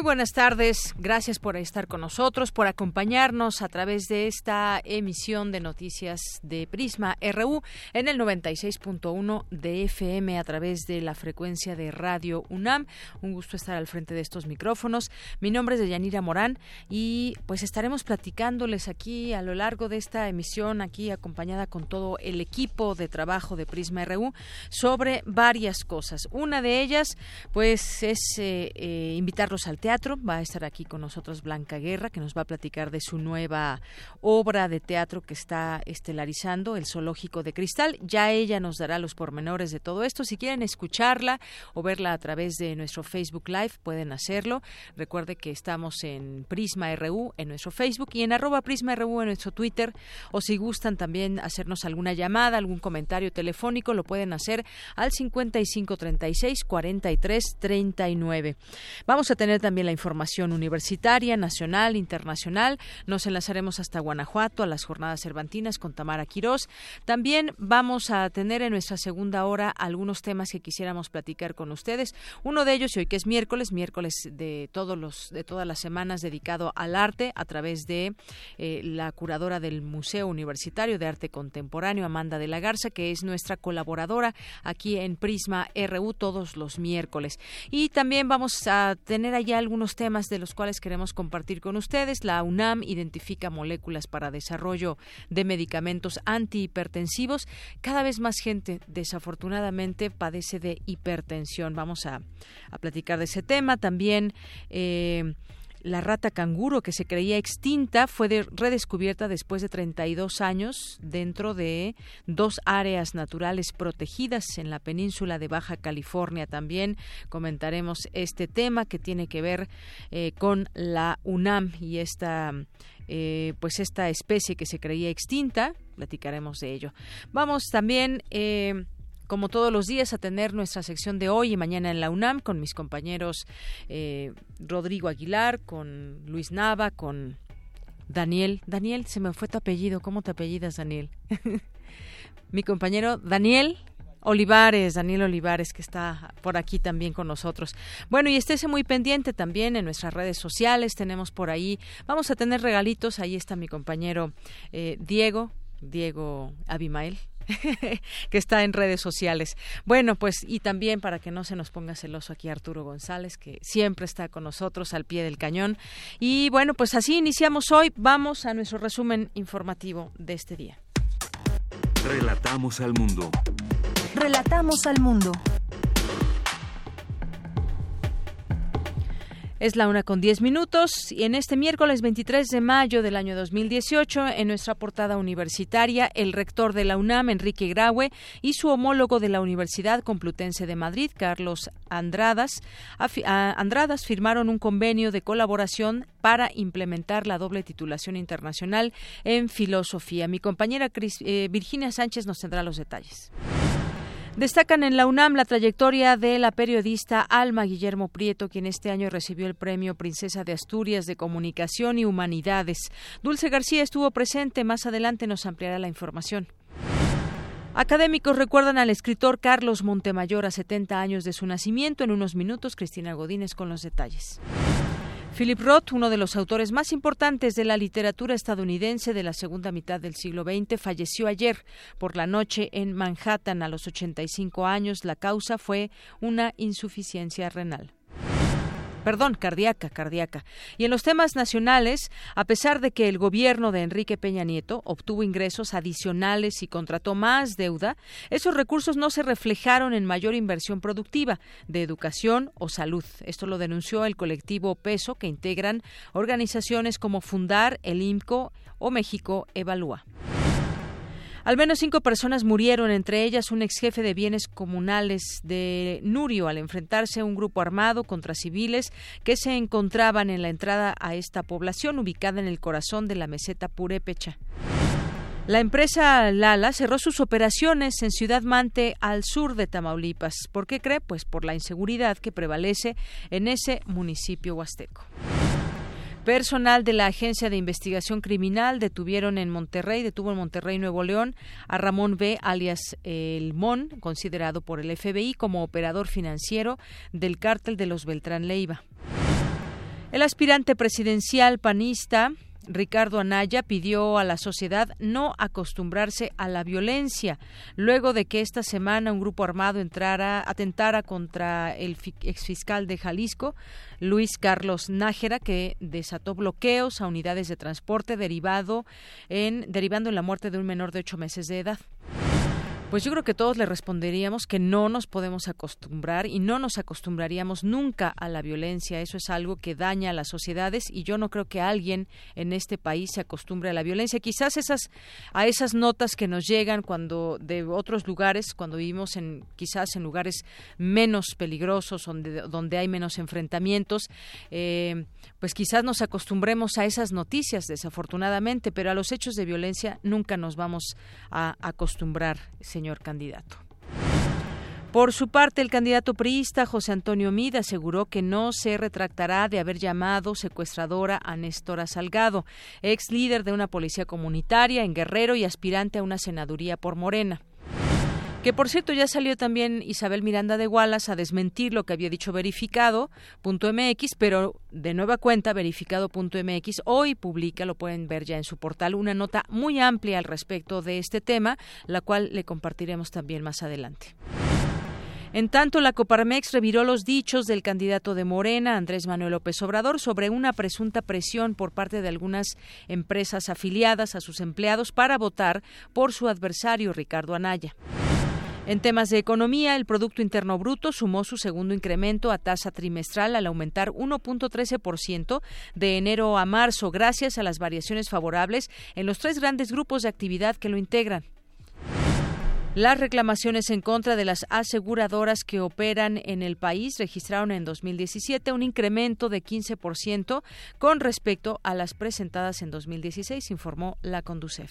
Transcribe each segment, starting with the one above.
Muy buenas tardes, gracias por estar con nosotros, por acompañarnos a través de esta emisión de noticias de Prisma RU en el 96.1 de FM a través de la frecuencia de Radio UNAM. Un gusto estar al frente de estos micrófonos. Mi nombre es Yanira Morán y pues estaremos platicándoles aquí a lo largo de esta emisión, aquí acompañada con todo el equipo de trabajo de Prisma RU, sobre varias cosas. Una de ellas pues es eh, eh, invitarlos al teatro Va a estar aquí con nosotros Blanca Guerra, que nos va a platicar de su nueva obra de teatro que está estelarizando, El Zoológico de Cristal. Ya ella nos dará los pormenores de todo esto. Si quieren escucharla o verla a través de nuestro Facebook Live, pueden hacerlo. Recuerde que estamos en Prisma RU en nuestro Facebook y en arroba Prisma RU en nuestro Twitter. O si gustan también hacernos alguna llamada, algún comentario telefónico, lo pueden hacer al 5536 4339. Vamos a tener también la información universitaria, nacional, internacional. Nos enlazaremos hasta Guanajuato a las jornadas cervantinas con Tamara Quirós. También vamos a tener en nuestra segunda hora algunos temas que quisiéramos platicar con ustedes. Uno de ellos, y hoy que es miércoles, miércoles de todos los de todas las semanas dedicado al arte a través de eh, la curadora del Museo Universitario de Arte Contemporáneo, Amanda de la Garza, que es nuestra colaboradora aquí en Prisma RU todos los miércoles. Y también vamos a tener allá algunos temas de los cuales queremos compartir con ustedes. La UNAM identifica moléculas para desarrollo de medicamentos antihipertensivos. Cada vez más gente, desafortunadamente, padece de hipertensión. Vamos a, platicar de ese tema. También. Eh, la rata canguro, que se creía extinta, fue redescubierta después de 32 años dentro de dos áreas naturales protegidas en la península de Baja California. También comentaremos este tema que tiene que ver eh, con la UNAM y esta eh, pues esta especie que se creía extinta. Platicaremos de ello. Vamos también eh, como todos los días, a tener nuestra sección de hoy y mañana en la UNAM con mis compañeros eh, Rodrigo Aguilar, con Luis Nava, con Daniel. Daniel, se me fue tu apellido. ¿Cómo te apellidas, Daniel? Mi compañero Daniel Olivares, Daniel Olivares, que está por aquí también con nosotros. Bueno, y estése muy pendiente también en nuestras redes sociales. Tenemos por ahí, vamos a tener regalitos. Ahí está mi compañero eh, Diego, Diego Abimael, que está en redes sociales. Bueno, pues y también para que no se nos ponga celoso aquí Arturo González, que siempre está con nosotros al pie del cañón. Y bueno, pues así iniciamos hoy. Vamos a nuestro resumen informativo de este día. Relatamos al mundo. Relatamos al mundo. Es la una con diez minutos y en este miércoles 23 de mayo del año 2018, en nuestra portada universitaria, el rector de la UNAM, Enrique Graue, y su homólogo de la Universidad Complutense de Madrid, Carlos Andradas, Andradas firmaron un convenio de colaboración para implementar la doble titulación internacional en filosofía. Mi compañera eh, Virginia Sánchez nos tendrá los detalles. Destacan en la UNAM la trayectoria de la periodista Alma Guillermo Prieto, quien este año recibió el premio Princesa de Asturias de Comunicación y Humanidades. Dulce García estuvo presente, más adelante nos ampliará la información. Académicos recuerdan al escritor Carlos Montemayor a 70 años de su nacimiento. En unos minutos, Cristina Godínez con los detalles. Philip Roth, uno de los autores más importantes de la literatura estadounidense de la segunda mitad del siglo XX, falleció ayer por la noche en Manhattan a los 85 años. La causa fue una insuficiencia renal. Perdón, cardíaca, cardíaca. Y en los temas nacionales, a pesar de que el gobierno de Enrique Peña Nieto obtuvo ingresos adicionales y contrató más deuda, esos recursos no se reflejaron en mayor inversión productiva de educación o salud. Esto lo denunció el colectivo Peso, que integran organizaciones como Fundar, el IMCO o México Evalúa. Al menos cinco personas murieron, entre ellas un ex jefe de bienes comunales de Nurio, al enfrentarse a un grupo armado contra civiles que se encontraban en la entrada a esta población ubicada en el corazón de la meseta Purépecha. La empresa Lala cerró sus operaciones en Ciudad Mante, al sur de Tamaulipas. ¿Por qué cree? Pues por la inseguridad que prevalece en ese municipio huasteco. Personal de la Agencia de Investigación Criminal detuvieron en Monterrey, detuvo en Monterrey, Nuevo León, a Ramón B., alias El Mon, considerado por el FBI como operador financiero del cártel de los Beltrán Leiva. El aspirante presidencial panista Ricardo Anaya pidió a la sociedad no acostumbrarse a la violencia, luego de que esta semana un grupo armado entrara, atentara contra el exfiscal de Jalisco, Luis Carlos Nájera, que desató bloqueos a unidades de transporte derivado en, derivando en la muerte de un menor de ocho meses de edad. Pues yo creo que todos le responderíamos que no nos podemos acostumbrar y no nos acostumbraríamos nunca a la violencia. Eso es algo que daña a las sociedades y yo no creo que alguien en este país se acostumbre a la violencia. Quizás esas a esas notas que nos llegan cuando de otros lugares, cuando vivimos en quizás en lugares menos peligrosos, donde donde hay menos enfrentamientos, eh, pues quizás nos acostumbremos a esas noticias, desafortunadamente, pero a los hechos de violencia nunca nos vamos a acostumbrar señor candidato. Por su parte, el candidato priista José Antonio Mid aseguró que no se retractará de haber llamado secuestradora a Néstora Salgado, ex líder de una policía comunitaria en Guerrero y aspirante a una senaduría por Morena. Que por cierto ya salió también Isabel Miranda de Wallace a desmentir lo que había dicho verificado.mx, pero de nueva cuenta verificado.mx hoy publica, lo pueden ver ya en su portal, una nota muy amplia al respecto de este tema, la cual le compartiremos también más adelante. En tanto, la Coparmex reviró los dichos del candidato de Morena, Andrés Manuel López Obrador, sobre una presunta presión por parte de algunas empresas afiliadas a sus empleados para votar por su adversario, Ricardo Anaya. En temas de economía, el Producto Interno Bruto sumó su segundo incremento a tasa trimestral al aumentar 1.13% de enero a marzo, gracias a las variaciones favorables en los tres grandes grupos de actividad que lo integran. Las reclamaciones en contra de las aseguradoras que operan en el país registraron en 2017 un incremento de 15% con respecto a las presentadas en 2016, informó la Conducef.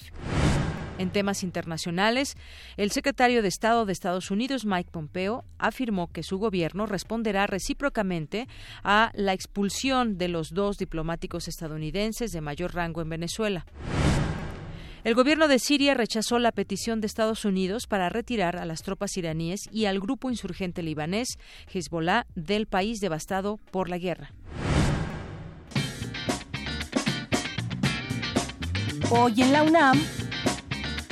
En temas internacionales, el secretario de Estado de Estados Unidos, Mike Pompeo, afirmó que su gobierno responderá recíprocamente a la expulsión de los dos diplomáticos estadounidenses de mayor rango en Venezuela. El gobierno de Siria rechazó la petición de Estados Unidos para retirar a las tropas iraníes y al grupo insurgente libanés Hezbollah del país devastado por la guerra. Hoy en la UNAM,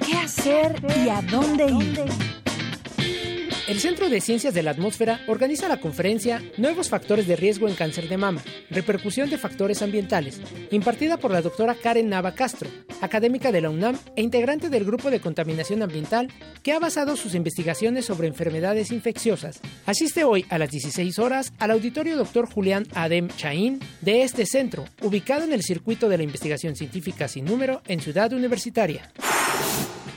¿Qué hacer y a dónde ir? El Centro de Ciencias de la Atmósfera organiza la conferencia Nuevos factores de riesgo en cáncer de mama, repercusión de factores ambientales, impartida por la doctora Karen Nava Castro, académica de la UNAM e integrante del Grupo de Contaminación Ambiental, que ha basado sus investigaciones sobre enfermedades infecciosas. Asiste hoy a las 16 horas al auditorio Dr. Julián Adem Chaín de este centro, ubicado en el circuito de la investigación científica sin número en Ciudad Universitaria.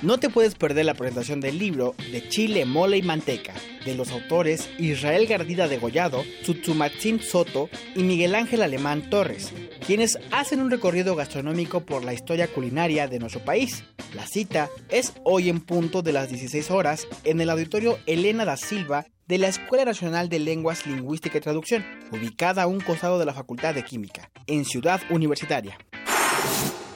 No te puedes perder la presentación del libro de Chile, Mole y Manteca, de los autores Israel Gardida de Gollado, Tsutsumatsin Soto y Miguel Ángel Alemán Torres, quienes hacen un recorrido gastronómico por la historia culinaria de nuestro país. La cita es hoy en punto de las 16 horas en el auditorio Elena da Silva de la Escuela Nacional de Lenguas, Lingüística y Traducción, ubicada a un costado de la Facultad de Química, en Ciudad Universitaria.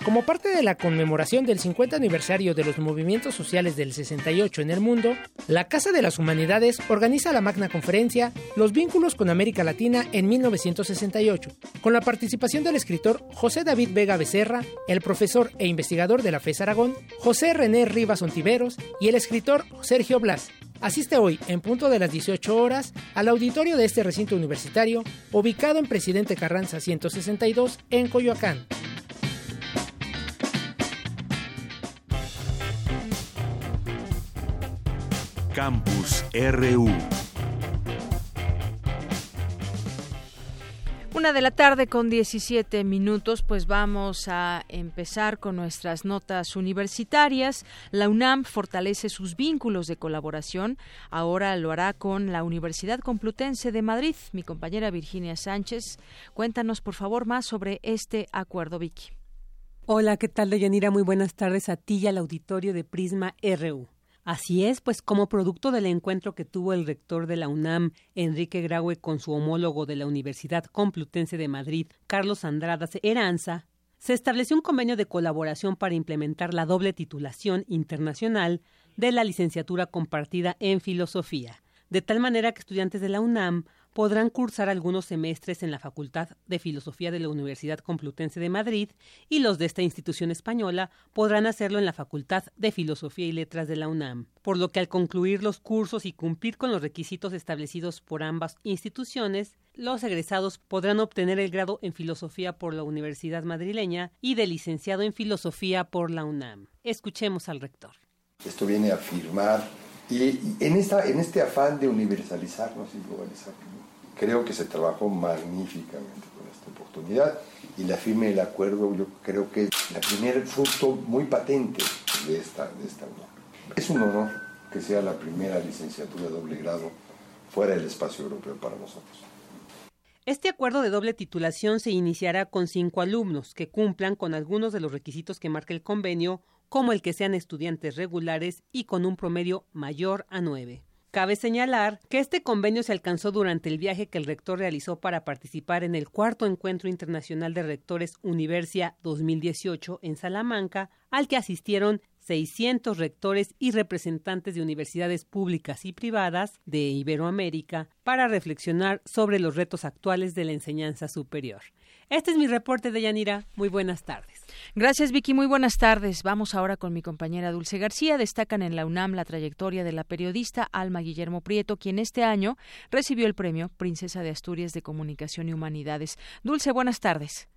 Como parte de la conmemoración del 50 aniversario de los movimientos sociales del 68 en el mundo, la Casa de las Humanidades organiza la magna conferencia Los vínculos con América Latina en 1968, con la participación del escritor José David Vega Becerra, el profesor e investigador de la FES Aragón, José René Rivas Ontiveros y el escritor Sergio Blas, Asiste hoy, en punto de las 18 horas, al auditorio de este recinto universitario, ubicado en Presidente Carranza 162, en Coyoacán. Campus RU. Una de la tarde con 17 minutos, pues vamos a empezar con nuestras notas universitarias. La UNAM fortalece sus vínculos de colaboración. Ahora lo hará con la Universidad Complutense de Madrid. Mi compañera Virginia Sánchez, cuéntanos por favor más sobre este acuerdo, Vicky. Hola, ¿qué tal, Deyanira? Muy buenas tardes a ti y al auditorio de Prisma RU. Así es, pues como producto del encuentro que tuvo el rector de la UNAM, Enrique Graue, con su homólogo de la Universidad Complutense de Madrid, Carlos Andradas Eranza, se estableció un convenio de colaboración para implementar la doble titulación internacional de la licenciatura compartida en filosofía, de tal manera que estudiantes de la UNAM podrán cursar algunos semestres en la Facultad de Filosofía de la Universidad Complutense de Madrid y los de esta institución española podrán hacerlo en la Facultad de Filosofía y Letras de la UNAM, por lo que al concluir los cursos y cumplir con los requisitos establecidos por ambas instituciones, los egresados podrán obtener el grado en Filosofía por la Universidad Madrileña y de licenciado en Filosofía por la UNAM. Escuchemos al rector. Esto viene a afirmar y en, esta, en este afán de universalizarnos y globalizarnos, creo que se trabajó magníficamente con esta oportunidad y la firme del acuerdo yo creo que es el primer fruto muy patente de esta, de esta unión. Es un honor que sea la primera licenciatura doble grado fuera del espacio europeo para nosotros. Este acuerdo de doble titulación se iniciará con cinco alumnos que cumplan con algunos de los requisitos que marca el convenio, como el que sean estudiantes regulares y con un promedio mayor a nueve. Cabe señalar que este convenio se alcanzó durante el viaje que el rector realizó para participar en el cuarto encuentro internacional de rectores Universia 2018 en Salamanca, al que asistieron 600 rectores y representantes de universidades públicas y privadas de Iberoamérica para reflexionar sobre los retos actuales de la enseñanza superior. Este es mi reporte de Yanira. Muy buenas tardes. Gracias, Vicky. Muy buenas tardes. Vamos ahora con mi compañera Dulce García. Destacan en la UNAM la trayectoria de la periodista Alma Guillermo Prieto, quien este año recibió el premio Princesa de Asturias de Comunicación y Humanidades. Dulce, buenas tardes.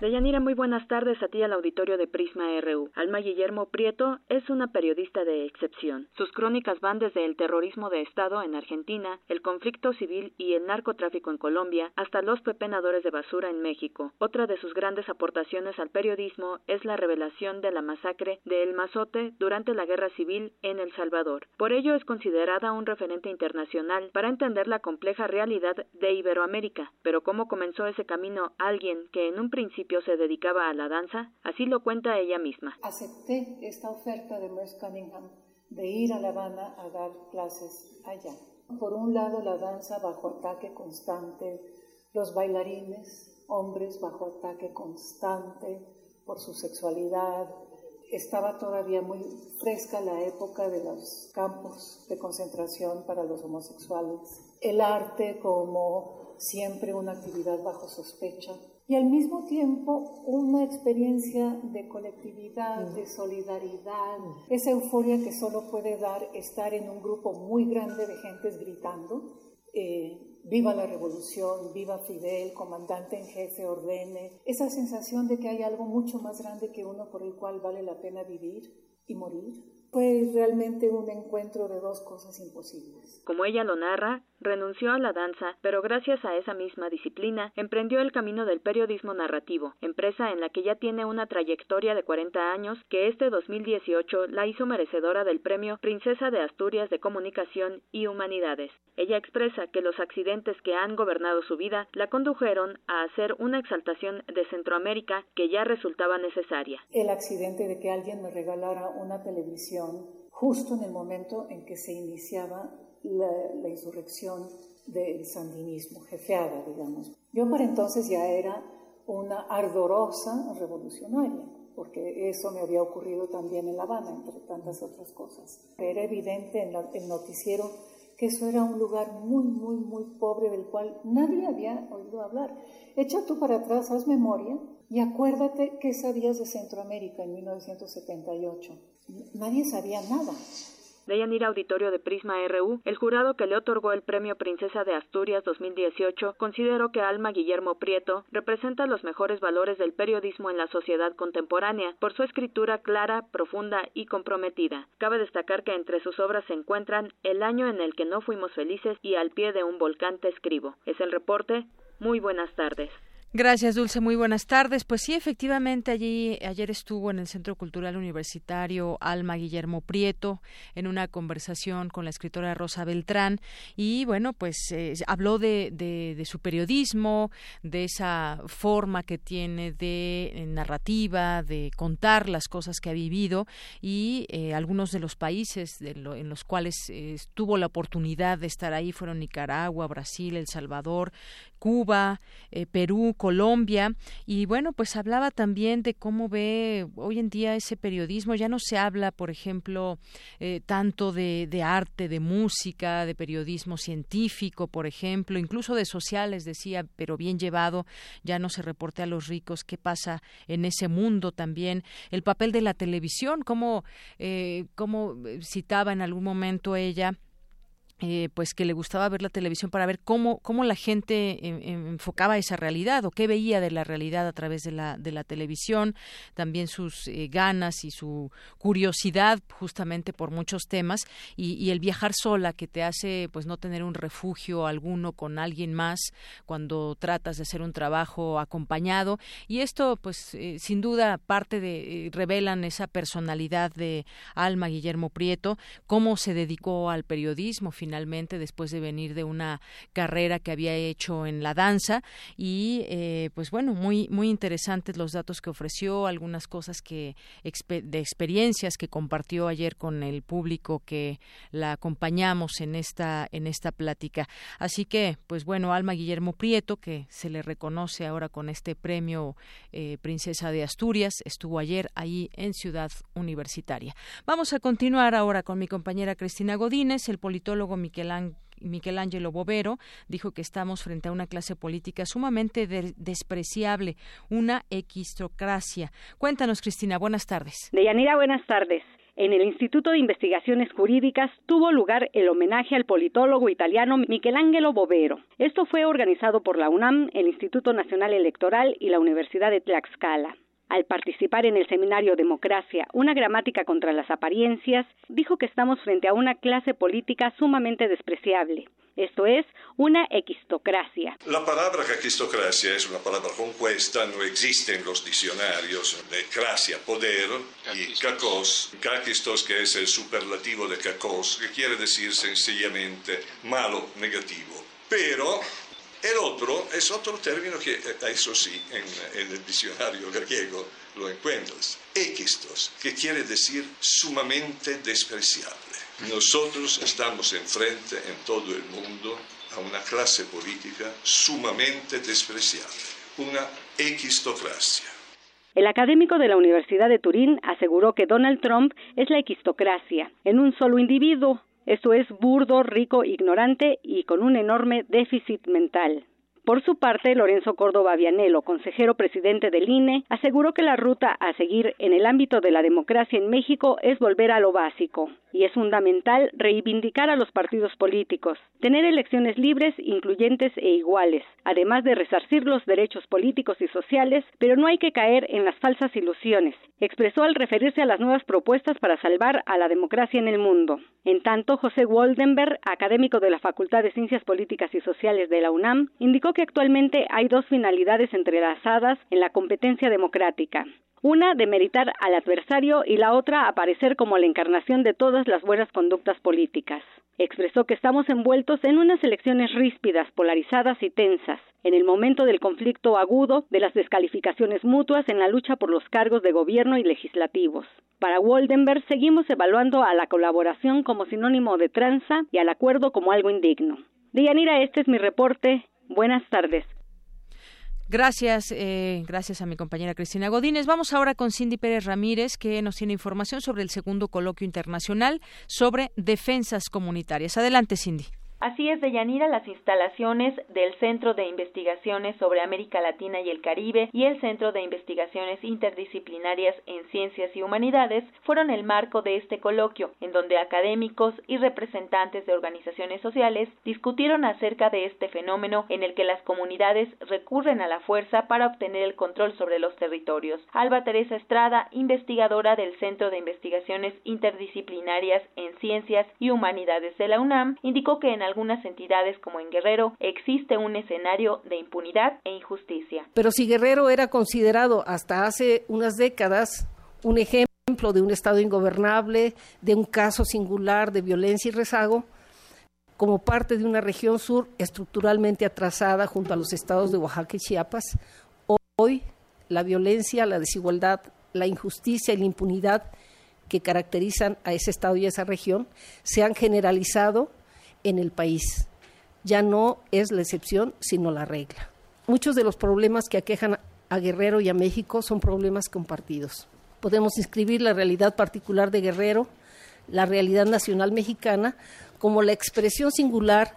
Deyanira, muy buenas tardes a ti al auditorio de Prisma RU. Alma Guillermo Prieto es una periodista de excepción. Sus crónicas van desde el terrorismo de Estado en Argentina, el conflicto civil y el narcotráfico en Colombia, hasta los pepenadores de basura en México. Otra de sus grandes aportaciones al periodismo es la revelación de la masacre de El Mazote durante la Guerra Civil en El Salvador. Por ello es considerada un referente internacional para entender la compleja realidad de Iberoamérica. Pero cómo comenzó ese camino alguien que en un principio se dedicaba a la danza, así lo cuenta ella misma. Acepté esta oferta de Merce Cunningham de ir a La Habana a dar clases allá. Por un lado, la danza bajo ataque constante, los bailarines, hombres bajo ataque constante por su sexualidad. Estaba todavía muy fresca la época de los campos de concentración para los homosexuales. El arte como siempre una actividad bajo sospecha y al mismo tiempo una experiencia de colectividad, de solidaridad, esa euforia que solo puede dar estar en un grupo muy grande de gentes gritando, eh, viva la revolución, viva Fidel, comandante en jefe, ordene, esa sensación de que hay algo mucho más grande que uno por el cual vale la pena vivir y morir. Fue realmente un encuentro de dos cosas imposibles. Como ella lo narra, renunció a la danza, pero gracias a esa misma disciplina emprendió el camino del periodismo narrativo, empresa en la que ya tiene una trayectoria de 40 años que este 2018 la hizo merecedora del premio Princesa de Asturias de Comunicación y Humanidades. Ella expresa que los accidentes que han gobernado su vida la condujeron a hacer una exaltación de Centroamérica que ya resultaba necesaria. El accidente de que alguien me regalara una televisión justo en el momento en que se iniciaba la, insurrección del sandinismo, jefeada, digamos. Yo para entonces ya era una ardorosa revolucionaria, porque eso me había ocurrido también en La Habana, entre tantas otras cosas. Era evidente en el noticiero que eso era un lugar muy, muy, muy pobre del cual nadie había oído hablar. Echa tú para atrás, haz memoria y acuérdate qué sabías de Centroamérica en 1978 nadie sabía nada. De Yanira Auditorio de Prisma RU, el jurado que le otorgó el Premio Princesa de Asturias 2018 consideró que Alma Guillermo Prieto representa los mejores valores del periodismo en la sociedad contemporánea por su escritura clara, profunda y comprometida. Cabe destacar que entre sus obras se encuentran El año en el que no fuimos felices y Al pie de un volcán te escribo. Es el reporte. Muy buenas tardes. Gracias, Dulce. Muy buenas tardes. Pues sí, efectivamente, allí ayer estuvo en el Centro Cultural Universitario Alma Guillermo Prieto en una conversación con la escritora Rosa Beltrán y bueno, pues eh, habló de, de, su periodismo, de esa forma que tiene de eh, narrativa, de contar las cosas que ha vivido y eh, algunos de los países en los cuales tuvo la oportunidad de estar ahí fueron Nicaragua, Brasil, El Salvador, Cuba, Perú, Colombia y bueno, pues hablaba también de cómo ve hoy en día ese periodismo. Ya no se habla, por ejemplo, eh, tanto de, de, arte, de música, de periodismo científico, por ejemplo, incluso de sociales, decía, pero bien llevado. Ya no se reporte a los ricos qué pasa en ese mundo también. El papel de la televisión, como eh, como citaba en algún momento ella eh, pues que le gustaba ver la televisión para ver cómo, cómo la gente enfocaba esa realidad o qué veía de la realidad a través de la, de la televisión, también sus eh, ganas y su curiosidad justamente por muchos temas y, el viajar sola que te hace pues no tener un refugio alguno con alguien más cuando tratas de hacer un trabajo acompañado. Y esto pues eh, sin duda parte de revelan esa personalidad de Alma Guillermo Prieto, cómo se dedicó al periodismo finalmente después de venir de una carrera que había hecho en la danza. Y eh, pues bueno muy muy interesantes los datos que ofreció algunas cosas que de experiencias que compartió ayer con el público que la acompañamos en esta en esta plática. Así que pues bueno Alma Guillermo Prieto que se le reconoce ahora con este premio eh, Princesa de Asturias estuvo ayer ahí en Ciudad Universitaria. Vamos a continuar ahora con mi compañera Cristina Godínez el politólogo Miguel Ángelo Bovero dijo que estamos frente a una clase política sumamente despreciable, una equistocracia. Cuéntanos, Cristina, buenas tardes. Deyanira, buenas tardes. En el Instituto de Investigaciones Jurídicas tuvo lugar el homenaje al politólogo italiano Michelangelo Bovero. Esto fue organizado por la UNAM, el Instituto Nacional Electoral y la Universidad de Tlaxcala. Al participar en el seminario Democracia, una gramática contra las apariencias, dijo que estamos frente a una clase política sumamente despreciable. Esto es una equistocracia. La palabra equistocracia es una palabra compuesta, no existe en los diccionarios de cracia, poder, y kakos, kakistos, que es el superlativo de kakos, que quiere decir sencillamente malo, negativo. Pero el otro es otro término que, eh, eso sí, en, el diccionario griego lo encuentras. Equistos, que quiere decir sumamente despreciable. Nosotros estamos enfrente en todo el mundo a una clase política sumamente despreciable, una equistocracia. El académico de la Universidad de Turín aseguró que Donald Trump es la equistocracia, en un solo individuo, esto es burdo, rico, ignorante y con un enorme déficit mental. Por su parte, Lorenzo Córdoba Vianelo, consejero presidente del INE, aseguró que la ruta a seguir en el ámbito de la democracia en México es volver a lo básico, y es fundamental reivindicar a los partidos políticos, tener elecciones libres, incluyentes e iguales, además de resarcir los derechos políticos y sociales, pero no hay que caer en las falsas ilusiones, expresó al referirse a las nuevas propuestas para salvar a la democracia en el mundo. En tanto, José Waldenberg, académico de la Facultad de Ciencias Políticas y Sociales de la UNAM, indicó que actualmente hay dos finalidades entrelazadas en la competencia democrática. Una, demeritar al adversario y la otra, aparecer como la encarnación de todas las buenas conductas políticas. Expresó que estamos envueltos en unas elecciones ríspidas, polarizadas y tensas, en el momento del conflicto agudo, de las descalificaciones mutuas en la lucha por los cargos de gobierno y legislativos. Para Waldenberg seguimos evaluando a la colaboración como sinónimo de tranza y al acuerdo como algo indigno. Dianira, este es mi reporte. Buenas tardes. Gracias, eh, gracias a mi compañera Cristina Godínez. Vamos ahora con Cindy Pérez Ramírez, que nos tiene información sobre el segundo coloquio internacional sobre defensas comunitarias. Adelante, Cindy. Así es, Deyanira, las instalaciones del Centro de Investigaciones sobre América Latina y el Caribe y el Centro de Investigaciones Interdisciplinarias en Ciencias y Humanidades fueron el marco de este coloquio, en donde académicos y representantes de organizaciones sociales discutieron acerca de este fenómeno en el que las comunidades recurren a la fuerza para obtener el control sobre los territorios. Alba Teresa Estrada, investigadora del Centro de Investigaciones Interdisciplinarias en Ciencias y Humanidades de la UNAM, indicó que en algunas entidades como en Guerrero existe un escenario de impunidad e injusticia. Pero si Guerrero era considerado hasta hace unas décadas un ejemplo de un Estado ingobernable, de un caso singular de violencia y rezago, como parte de una región sur estructuralmente atrasada junto a los estados de Oaxaca y Chiapas, hoy la violencia, la desigualdad, la injusticia y la impunidad que caracterizan a ese estado y a esa región se han generalizado en el país. Ya no es la excepción, sino la regla. Muchos de los problemas que aquejan a Guerrero y a México son problemas compartidos. Podemos inscribir la realidad particular de Guerrero, la realidad nacional mexicana, como la expresión singular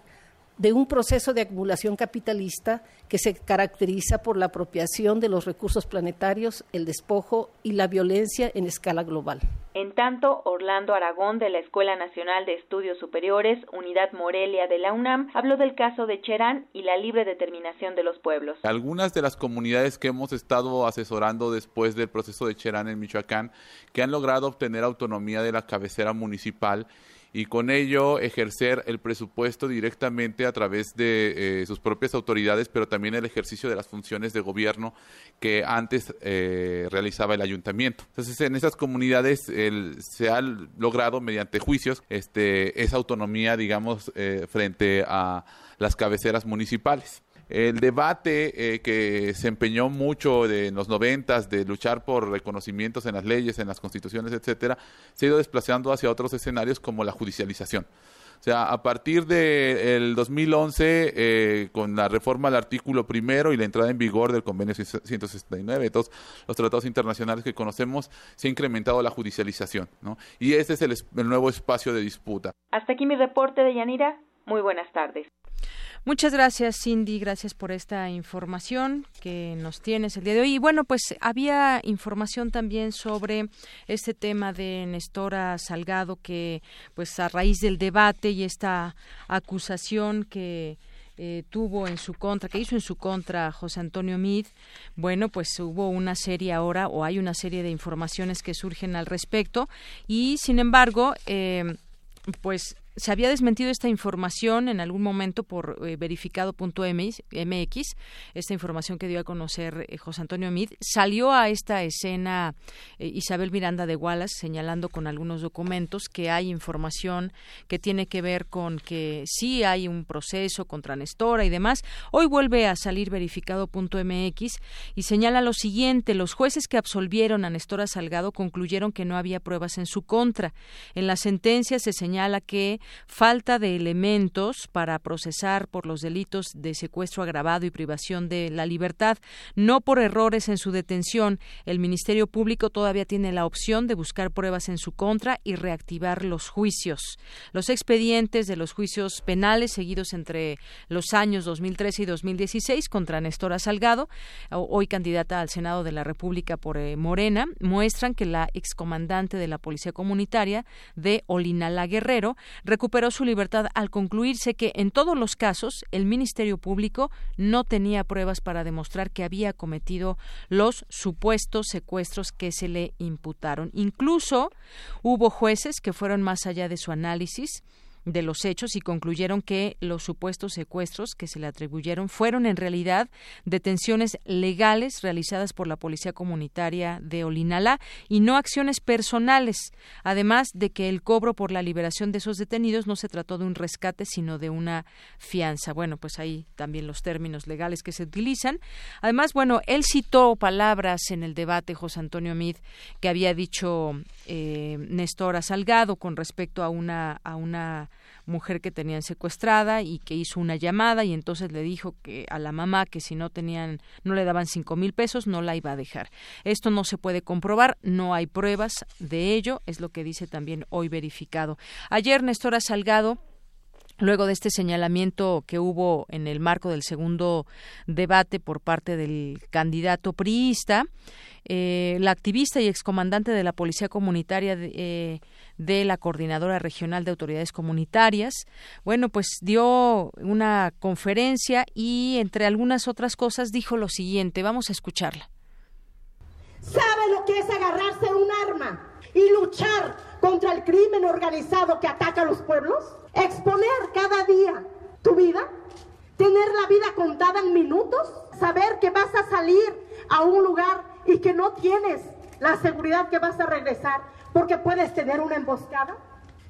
de un proceso de acumulación capitalista que se caracteriza por la apropiación de los recursos planetarios, el despojo y la violencia en escala global. En tanto, Orlando Aragón de la Escuela Nacional de Estudios Superiores, Unidad Morelia de la UNAM, habló del caso de Cherán y la libre determinación de los pueblos. Algunas de las comunidades que hemos estado asesorando después del proceso de Cherán en Michoacán, que han logrado obtener autonomía de la cabecera municipal, y con ello ejercer el presupuesto directamente a través de eh, sus propias autoridades, pero también el ejercicio de las funciones de gobierno que antes eh, realizaba el ayuntamiento. Entonces, en esas comunidades se ha logrado mediante juicios este, esa autonomía, digamos, eh, frente a las cabeceras municipales el debate eh, que se empeñó mucho en los noventas de luchar por reconocimientos en las leyes, en las constituciones, etcétera, se ha ido desplazando hacia otros escenarios como la judicialización. O sea, a partir del 2011, eh, con la reforma del artículo primero y la entrada en vigor del convenio 169, de todos los tratados internacionales que conocemos, se ha incrementado la judicialización, ¿no? Y ese es el, el nuevo espacio de disputa. Hasta aquí mi reporte de Yanira. Muy buenas tardes. Muchas gracias, Cindy. Gracias por esta información que nos tienes el día de hoy. Y bueno, pues había información también sobre este tema de Nestora Salgado, que pues a raíz del debate y esta acusación que eh, tuvo en su contra, que hizo en su contra José Antonio Mid, bueno, pues hubo una serie ahora, o hay una serie de informaciones que surgen al respecto, y sin embargo, eh, pues se había desmentido esta información en algún momento por eh, verificado.mx, esta información que dio a conocer eh, José Antonio Mid. Salió a esta escena eh, Isabel Miranda de Wallace señalando con algunos documentos que hay información que tiene que ver con que sí hay un proceso contra Nestora y demás. Hoy vuelve a salir verificado.mx y señala lo siguiente, los jueces que absolvieron a Nestora Salgado concluyeron que no había pruebas en su contra. En la sentencia se señala que falta de elementos para procesar por los delitos de secuestro agravado y privación de la libertad, no por errores en su detención. El Ministerio Público todavía tiene la opción de buscar pruebas en su contra y reactivar los juicios. Los expedientes de los juicios penales seguidos entre los años 2013 y 2016 contra Nestora Salgado, hoy candidata al Senado de la República por eh, Morena, muestran que la excomandante de la Policía Comunitaria de Olinala Guerrero recuperó su libertad al concluirse que en todos los casos el Ministerio Público no tenía pruebas para demostrar que había cometido los supuestos secuestros que se le imputaron. Incluso hubo jueces que fueron más allá de su análisis de los hechos y concluyeron que los supuestos secuestros que se le atribuyeron fueron en realidad detenciones legales realizadas por la Policía Comunitaria de Olinalá y no acciones personales, además de que el cobro por la liberación de esos detenidos no se trató de un rescate, sino de una fianza. Bueno, pues ahí también los términos legales que se utilizan. Además, bueno, él citó palabras en el debate, José Antonio Mid, que había dicho eh, Néstor Salgado con respecto a una, a una mujer que tenían secuestrada y que hizo una llamada y entonces le dijo que a la mamá que si no tenían, no le daban cinco mil pesos, no la iba a dejar. Esto no se puede comprobar, no hay pruebas de ello, es lo que dice también hoy verificado. Ayer Néstor Salgado luego de este señalamiento que hubo en el marco del segundo debate por parte del candidato priista, eh, la activista y excomandante de la Policía Comunitaria de, eh, de, la Coordinadora Regional de Autoridades Comunitarias, bueno, pues dio una conferencia y entre algunas otras cosas dijo lo siguiente, vamos a escucharla. ¿Sabe lo que es agarrarse un arma y luchar contra el crimen organizado que ataca a los pueblos? Exponer cada día tu vida, tener la vida contada en minutos, saber que vas a salir a un lugar y que no tienes la seguridad que vas a regresar porque puedes tener una emboscada.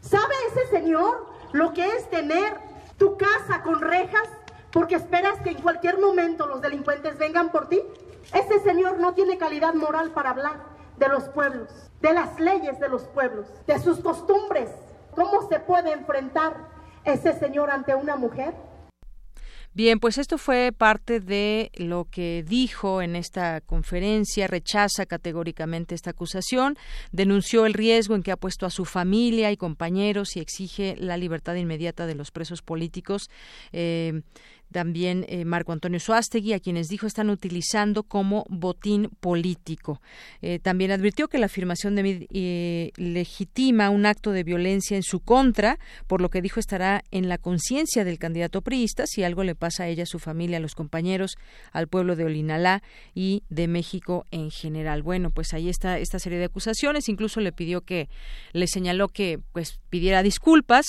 ¿Sabe ese señor lo que es tener tu casa con rejas porque esperas que en cualquier momento los delincuentes vengan por ti? Ese señor no tiene calidad moral para hablar de los pueblos, de las leyes de los pueblos, de sus costumbres, ¿Cómo se puede enfrentar ese señor ante una mujer? Bien, pues esto fue parte de lo que dijo en esta conferencia, rechaza categóricamente esta acusación, denunció el riesgo en que ha puesto a su familia y compañeros y exige la libertad inmediata de los presos políticos. Eh, también eh, Marco Antonio Suástegui, a quienes dijo están utilizando como botín político. Eh, también advirtió que la afirmación de Mid eh, legitima un acto de violencia en su contra, por lo que dijo estará en la conciencia del candidato priista si algo le pasa a ella, a su familia, a los compañeros, al pueblo de Olinalá y de México en general. Bueno, pues ahí está esta serie de acusaciones. Incluso le pidió que, le señaló que pues pidiera disculpas.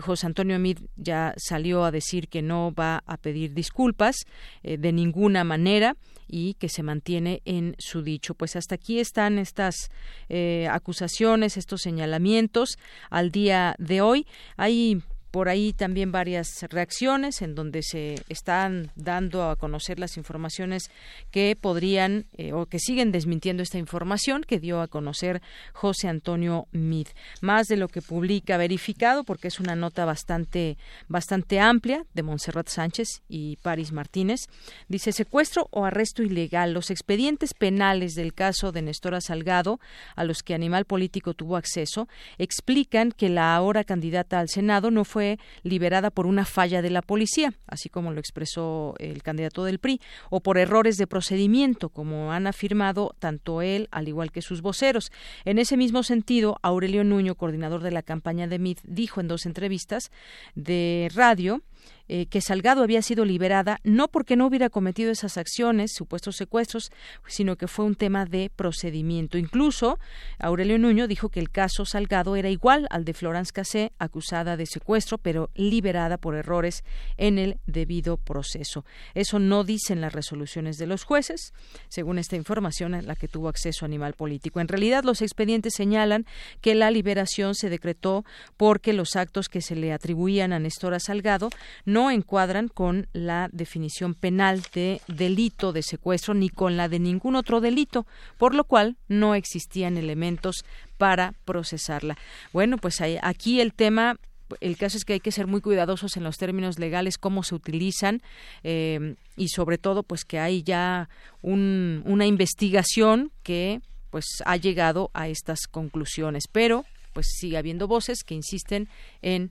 José Antonio Mid ya salió a decir que no va a pedir disculpas eh, de ninguna manera y que se mantiene en su dicho. Pues hasta aquí están estas eh, acusaciones, estos señalamientos al día de hoy. Hay por ahí también varias reacciones en donde se están dando a conocer las informaciones que podrían eh, o que siguen desmintiendo esta información que dio a conocer José Antonio Mid. Más de lo que publica verificado porque es una nota bastante bastante amplia de Montserrat Sánchez y Paris Martínez. Dice secuestro o arresto ilegal. Los expedientes penales del caso de Nestora Salgado, a los que Animal Político tuvo acceso, explican que la ahora candidata al Senado no fue liberada por una falla de la policía, así como lo expresó el candidato del PRI, o por errores de procedimiento, como han afirmado tanto él al igual que sus voceros. En ese mismo sentido, Aurelio Nuño, coordinador de la campaña de MIT, dijo en dos entrevistas de radio eh, que Salgado había sido liberada no porque no hubiera cometido esas acciones, supuestos secuestros, sino que fue un tema de procedimiento. Incluso Aurelio Nuño dijo que el caso Salgado era igual al de Florence Cassé, acusada de secuestro, pero liberada por errores en el debido proceso. Eso no dicen las resoluciones de los jueces, según esta información a la que tuvo acceso Animal Político. En realidad, los expedientes señalan que la liberación se decretó porque los actos que se le atribuían a Nestora Salgado no encuadran con la definición penal de delito de secuestro ni con la de ningún otro delito, por lo cual no existían elementos para procesarla. Bueno, pues aquí el tema el caso es que hay que ser muy cuidadosos en los términos legales, cómo se utilizan eh, y sobre todo pues que hay ya una investigación que pues ha llegado a estas conclusiones, pero pues sigue habiendo voces que insisten en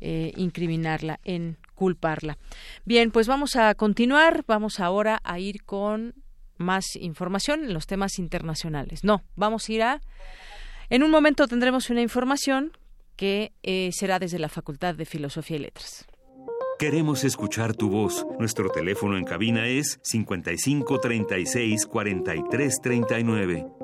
eh, incriminarla, en culparla. Bien, pues vamos a continuar. Vamos ahora a ir con más información en los temas internacionales. No, vamos a ir a. En un momento tendremos una información que eh, será desde la Facultad de Filosofía y Letras. Queremos escuchar tu voz. Nuestro teléfono en cabina es 55 36 43 39.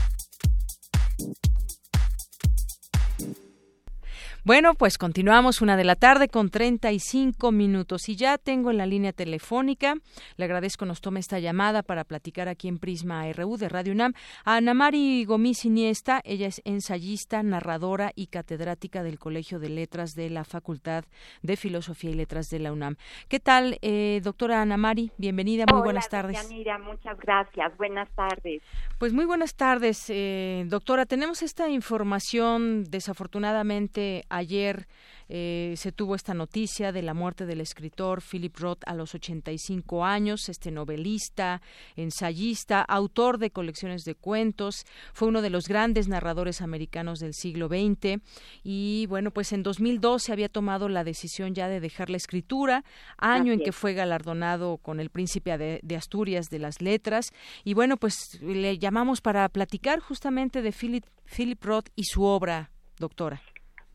Bueno, pues continuamos una de la tarde con 35 minutos y ya tengo en la línea telefónica, le agradezco nos tome esta llamada para platicar aquí en Prisma RU de Radio UNAM a Ana Mari Gomis Iniesta, ella es ensayista, narradora y catedrática del Colegio de Letras de la Facultad de Filosofía y Letras de la UNAM. ¿Qué tal, eh, doctora Ana Mari? Bienvenida, muy buenas tardes. Mira, muchas gracias, buenas tardes. Pues muy buenas tardes, eh, doctora. Tenemos esta información desafortunadamente ayer eh, se tuvo esta noticia de la muerte del escritor Philip Roth a los 85 años, este novelista, ensayista, autor de colecciones de cuentos, fue uno de los grandes narradores americanos del siglo XX y bueno, pues en 2012 había tomado la decisión ya de dejar la escritura, año en que fue galardonado con el Príncipe de, de Asturias de las Letras y bueno, pues le llamamos para platicar justamente de Philip, Philip Roth y su obra, doctora.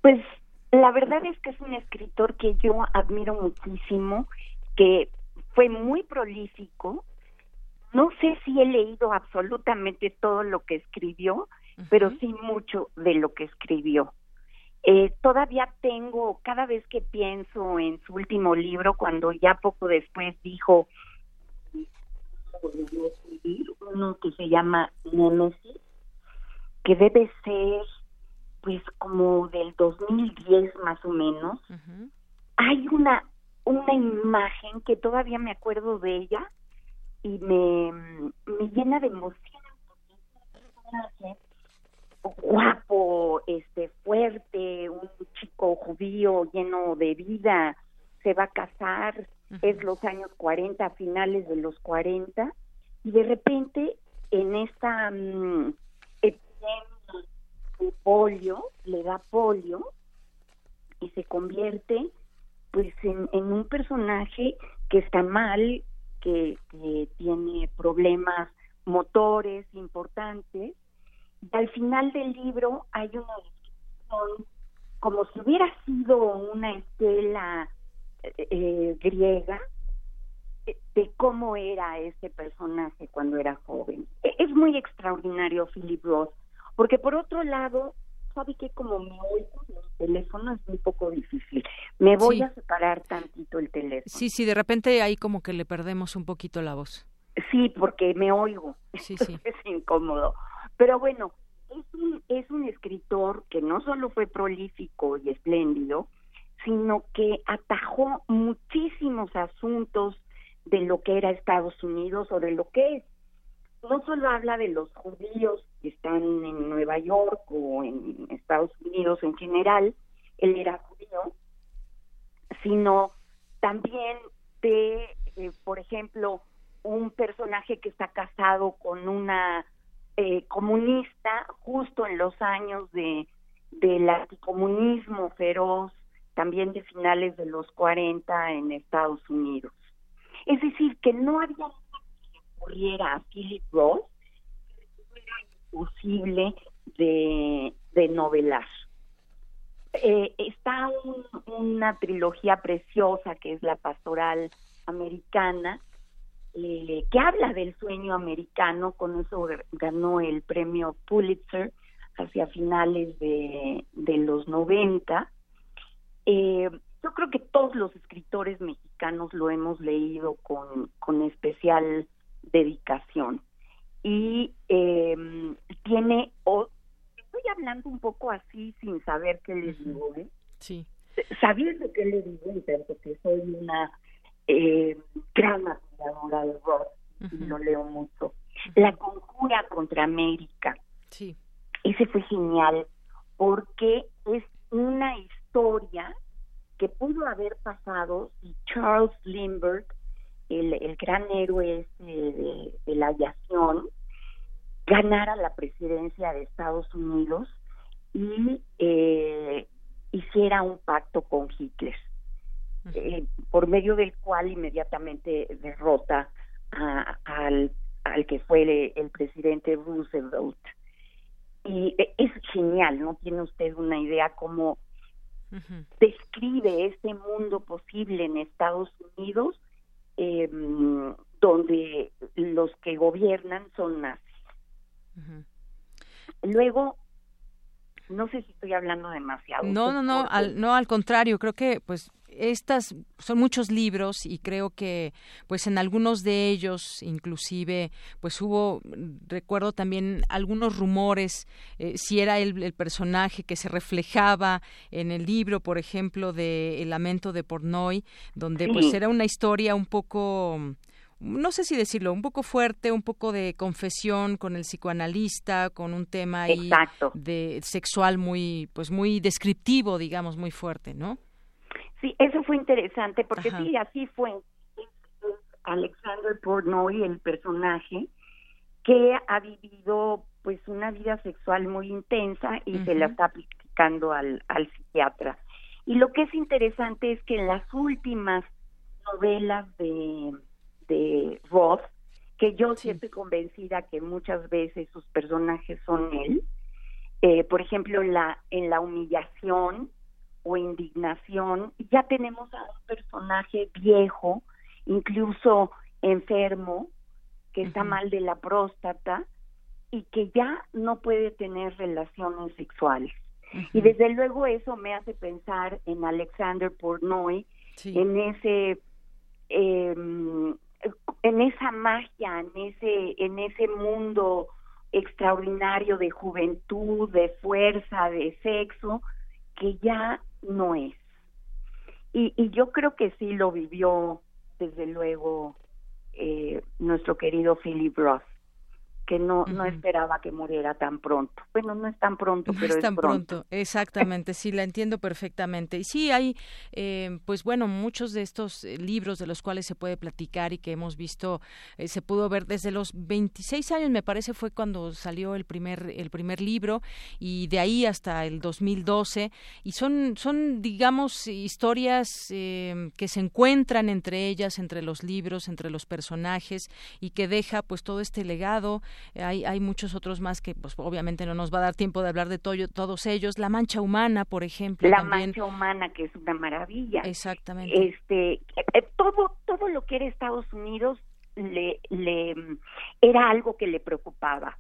Pues la verdad es que es un escritor que yo admiro muchísimo, que fue muy prolífico. No sé si he leído absolutamente todo lo que escribió, pero sí mucho de lo que escribió. Eh, todavía tengo, cada vez que pienso en su último libro, cuando ya poco después dijo uno que se llama Nemesis, que debe ser pues como del 2010 más o menos, hay una una imagen que todavía me acuerdo de ella y me, me llena de emoción. Guapo, este fuerte, un chico judío lleno de vida, se va a casar, es los años 40, finales de los 40 y de repente en esta um, polio, le da polio y se convierte pues en, un personaje que está mal, que, tiene problemas motores importantes. Y al final del libro hay una descripción como si hubiera sido una estela eh, griega de cómo era ese personaje cuando era joven. E, es muy extraordinario Philip Roth porque por otro lado, sabe que como me oigo el teléfono es un poco difícil. Me voy a separar tantito el teléfono. Sí, sí, de repente ahí como que le perdemos un poquito la voz. Sí, porque me oigo. Sí, sí. es incómodo. Pero bueno, es un, es un escritor que no solo fue prolífico y espléndido, sino que atajó muchísimos asuntos de lo que era Estados Unidos o de lo que es no solo habla de los judíos que están en Nueva York o en Estados Unidos en general, él era judío, sino también de, eh, por ejemplo, un personaje que está casado con una eh, comunista justo en los años de del anticomunismo feroz, también de finales de los 40 en Estados Unidos. Es decir, que no había ocurriera a Philip Roth, era imposible de, de novelar. Eh, está una trilogía preciosa que es la pastoral americana, eh, que habla del sueño americano, con eso ganó el premio Pulitzer hacia finales de, de los 90. Eh, yo creo que todos los escritores mexicanos lo hemos leído con, con especial dedicación. Y em, tiene, o, estoy hablando un poco así sin saber qué le digo, ¿eh? Sí. Sabiendo qué le digo, porque soy una eh, gran admiradora de Roth y lo leo mucho. La conjura contra América. Sí. Ese fue genial porque es una historia que pudo haber pasado si Charles Lindbergh el, gran héroe de, la aviación ganara la presidencia de Estados Unidos y eh, hiciera un pacto con Hitler, eh, por medio del cual inmediatamente derrota al, al que fue el, presidente Roosevelt. Y es genial, ¿no? Tiene usted una idea cómo describe este mundo posible en Estados Unidos eh, donde los que gobiernan son nazis. Luego, No sé si estoy hablando demasiado. No, no, no, al, no, al contrario, creo que pues estas son muchos libros y creo que pues en algunos de ellos inclusive pues hubo recuerdo también algunos rumores eh, si era el, el, personaje que se reflejaba en el libro por ejemplo de El lamento de Pornoy donde pues era una historia un poco no sé si decirlo, un poco fuerte, un poco de confesión con el psicoanalista, con un tema ahí de sexual muy, pues muy descriptivo, digamos, muy fuerte, ¿no? Sí, eso fue interesante porque sí, así fue. Alexander Pornoy, el personaje, que ha vivido pues una vida sexual muy intensa y se la está aplicando al, al psiquiatra. Y lo que es interesante es que en las últimas novelas de de Roth, que yo sí. estoy convencida que muchas veces sus personajes son él. Eh, por ejemplo, en la, en la humillación o indignación, ya tenemos a un personaje viejo, incluso enfermo, que está mal de la próstata y que ya no puede tener relaciones sexuales. Y desde luego eso me hace pensar en Alexander Pornoy, en ese eh, en esa magia, en ese, en ese mundo extraordinario de juventud, de fuerza, de sexo, que ya no es. Y, y yo creo que sí lo vivió, desde luego, eh, nuestro querido Philip Roth que no, no esperaba que muriera tan pronto. Bueno, no es tan pronto, pero es tan pronto. Exactamente, sí, la entiendo perfectamente. Y sí, hay, eh, pues bueno, muchos de estos eh, libros de los cuales se puede platicar y que hemos visto, eh, se pudo ver desde los 26 años, me parece, fue cuando salió el primer, el primer libro, y de ahí hasta el 2012. Y son, son digamos, historias que se encuentran entre ellas, entre los libros, entre los personajes, y que deja pues todo este legado hay, hay muchos otros más que pues obviamente no nos va a dar tiempo de hablar de todos ellos. La mancha humana, por ejemplo. La mancha humana, que es una maravilla. Exactamente. Este, eh, todo, todo lo que era Estados Unidos le, le era algo que le preocupaba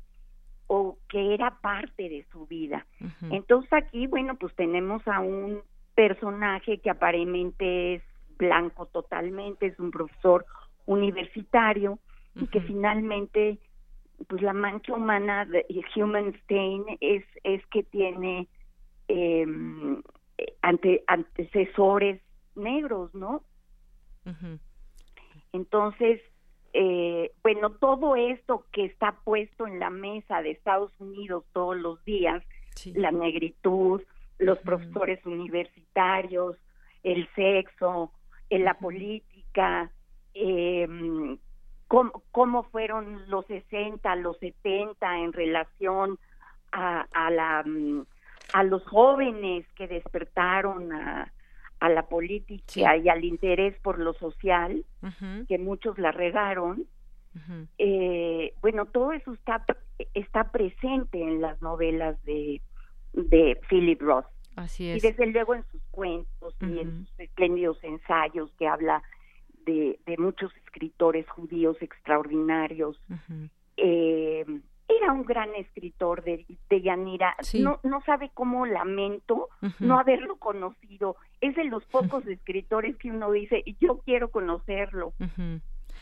o que era parte de su vida. Entonces aquí, bueno, pues tenemos a un personaje que aparentemente es blanco totalmente, es un profesor universitario y que finalmente pues la mancha humana de Human Stain es, es que tiene eh, ante, antecesores negros, ¿no? Entonces, eh, bueno, todo esto que está puesto en la mesa de Estados Unidos todos los días, la negritud, los profesores universitarios, el sexo, en la política, eh, cómo, fueron los 60, los 70 en relación a, a, la, mm, a los jóvenes que despertaron a, a la política y al interés por lo social, que muchos la regaron. eh, bueno, todo eso está, está presente en las novelas de, de Philip Roth. Así es. Y desde luego en sus cuentos y en sus espléndidos ensayos que habla de, muchos escritores judíos extraordinarios. eh, era un gran escritor de, de Yanira. No, no sabe cómo lamento no haberlo conocido. Es de los pocos escritores que uno dice, yo quiero conocerlo.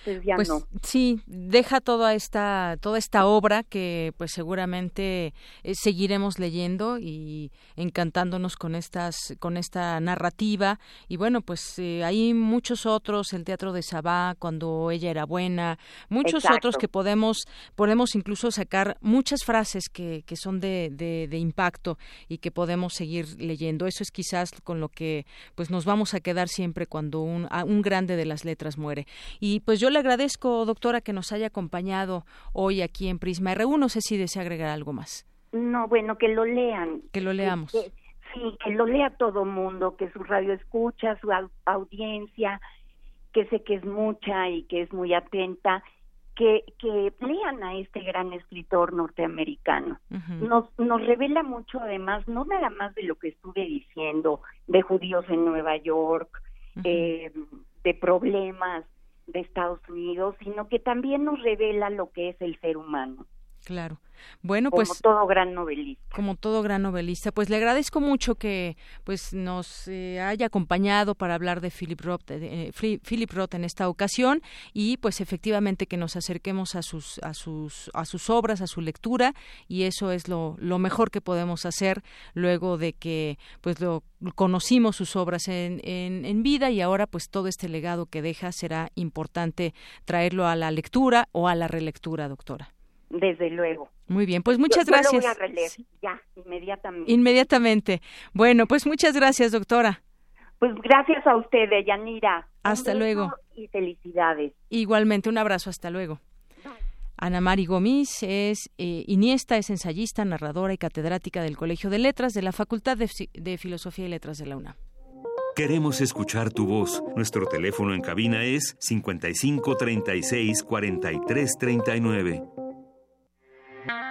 Pues, pues sí, deja toda esta toda esta obra que pues seguramente eh, seguiremos leyendo y encantándonos con estas con esta narrativa. Y bueno pues eh, hay muchos otros el teatro de Sabá cuando ella era buena muchos otros que podemos podemos incluso sacar muchas frases que, que son de, de, impacto y que podemos seguir leyendo. Eso es quizás con lo que pues nos vamos a quedar siempre cuando un, un grande de las letras muere. Y pues yo le agradezco, doctora, que nos haya acompañado hoy aquí en Prisma RU. No sé si desea agregar algo más. No, bueno, que lo lean. Que lo leamos. sí, que lo lea todo mundo, que su radio escucha, su audiencia, que sé que es mucha y que es muy atenta, que, que lean a este gran escritor norteamericano. nos, nos revela mucho, además, no nada más de lo que estuve diciendo, de judíos en Nueva York, eh, de problemas de Estados Unidos, sino que también nos revela lo que es el ser humano. Claro. Bueno, como pues todo gran novelista. Como todo gran novelista, pues le agradezco mucho que pues nos eh, haya acompañado para hablar de Philip Roth, de, Philip Roth en esta ocasión y pues efectivamente que nos acerquemos a sus a sus a sus obras, a su lectura y eso es lo, lo mejor que podemos hacer luego de que pues lo conocimos sus obras en, en, en vida y ahora pues todo este legado que deja será importante traerlo a la lectura o a la relectura, doctora. Desde luego. Muy bien, pues muchas gracias. Yo lo voy a releer, ya, inmediatamente. Inmediatamente. Bueno, pues muchas gracias, doctora. Pues gracias a usted, Yanira. Hasta luego. Y felicidades. Igualmente, un abrazo, hasta luego. Ana Mari Gomis es eh, iniesta, es ensayista, narradora y catedrática del Colegio de Letras de la Facultad de, de Filosofía y Letras de la UNAM. Queremos escuchar tu voz. Nuestro teléfono en cabina es 55 36 43 39.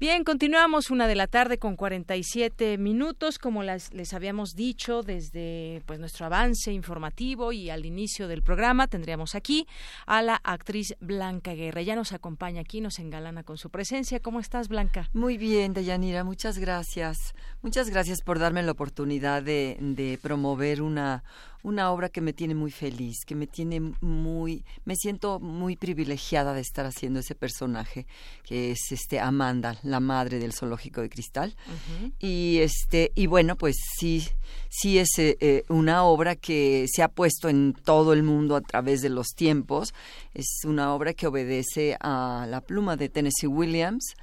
Bien, continuamos una de la tarde con 47 minutos, como las, les habíamos dicho desde pues nuestro avance informativo y al inicio del programa tendríamos aquí a la actriz Blanca Guerra. Ya nos acompaña aquí, nos engalana con su presencia. ¿Cómo estás, Blanca? Muy bien, Deyanira, muchas gracias. Muchas gracias por darme la oportunidad de, de promover una una obra que me tiene muy feliz, que me tiene muy, me siento muy privilegiada de estar haciendo ese personaje que es este Amanda, la madre del zoológico de cristal. Y este, y bueno, pues sí, sí es eh, eh, una obra que se ha puesto en todo el mundo a través de los tiempos. Es una obra que obedece a la pluma de Tennessee Williams,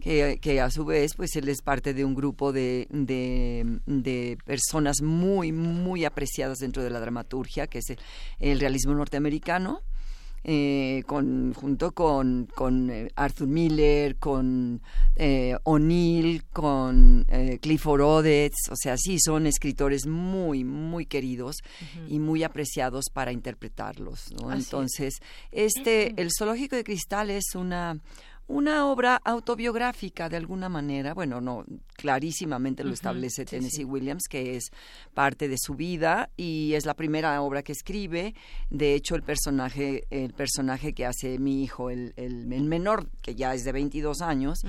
que, que, a su vez, pues él es parte de un grupo de, de, de personas muy, muy apreciadas dentro de la dramaturgia, que es el, realismo norteamericano. Eh, con, junto con, con eh, Arthur Miller, con eh, O'Neill, con Clifford Odets, o sea, sí, son escritores muy, muy queridos y muy apreciados para interpretarlos. Entonces, este, el Zoológico de Cristal es una una obra autobiográfica de alguna manera, bueno, no, clarísimamente lo establece Tennessee Williams, que es parte de su vida y es la primera obra que escribe. De hecho, el personaje, el personaje que hace mi hijo, el, el, menor, que ya es de 22 años,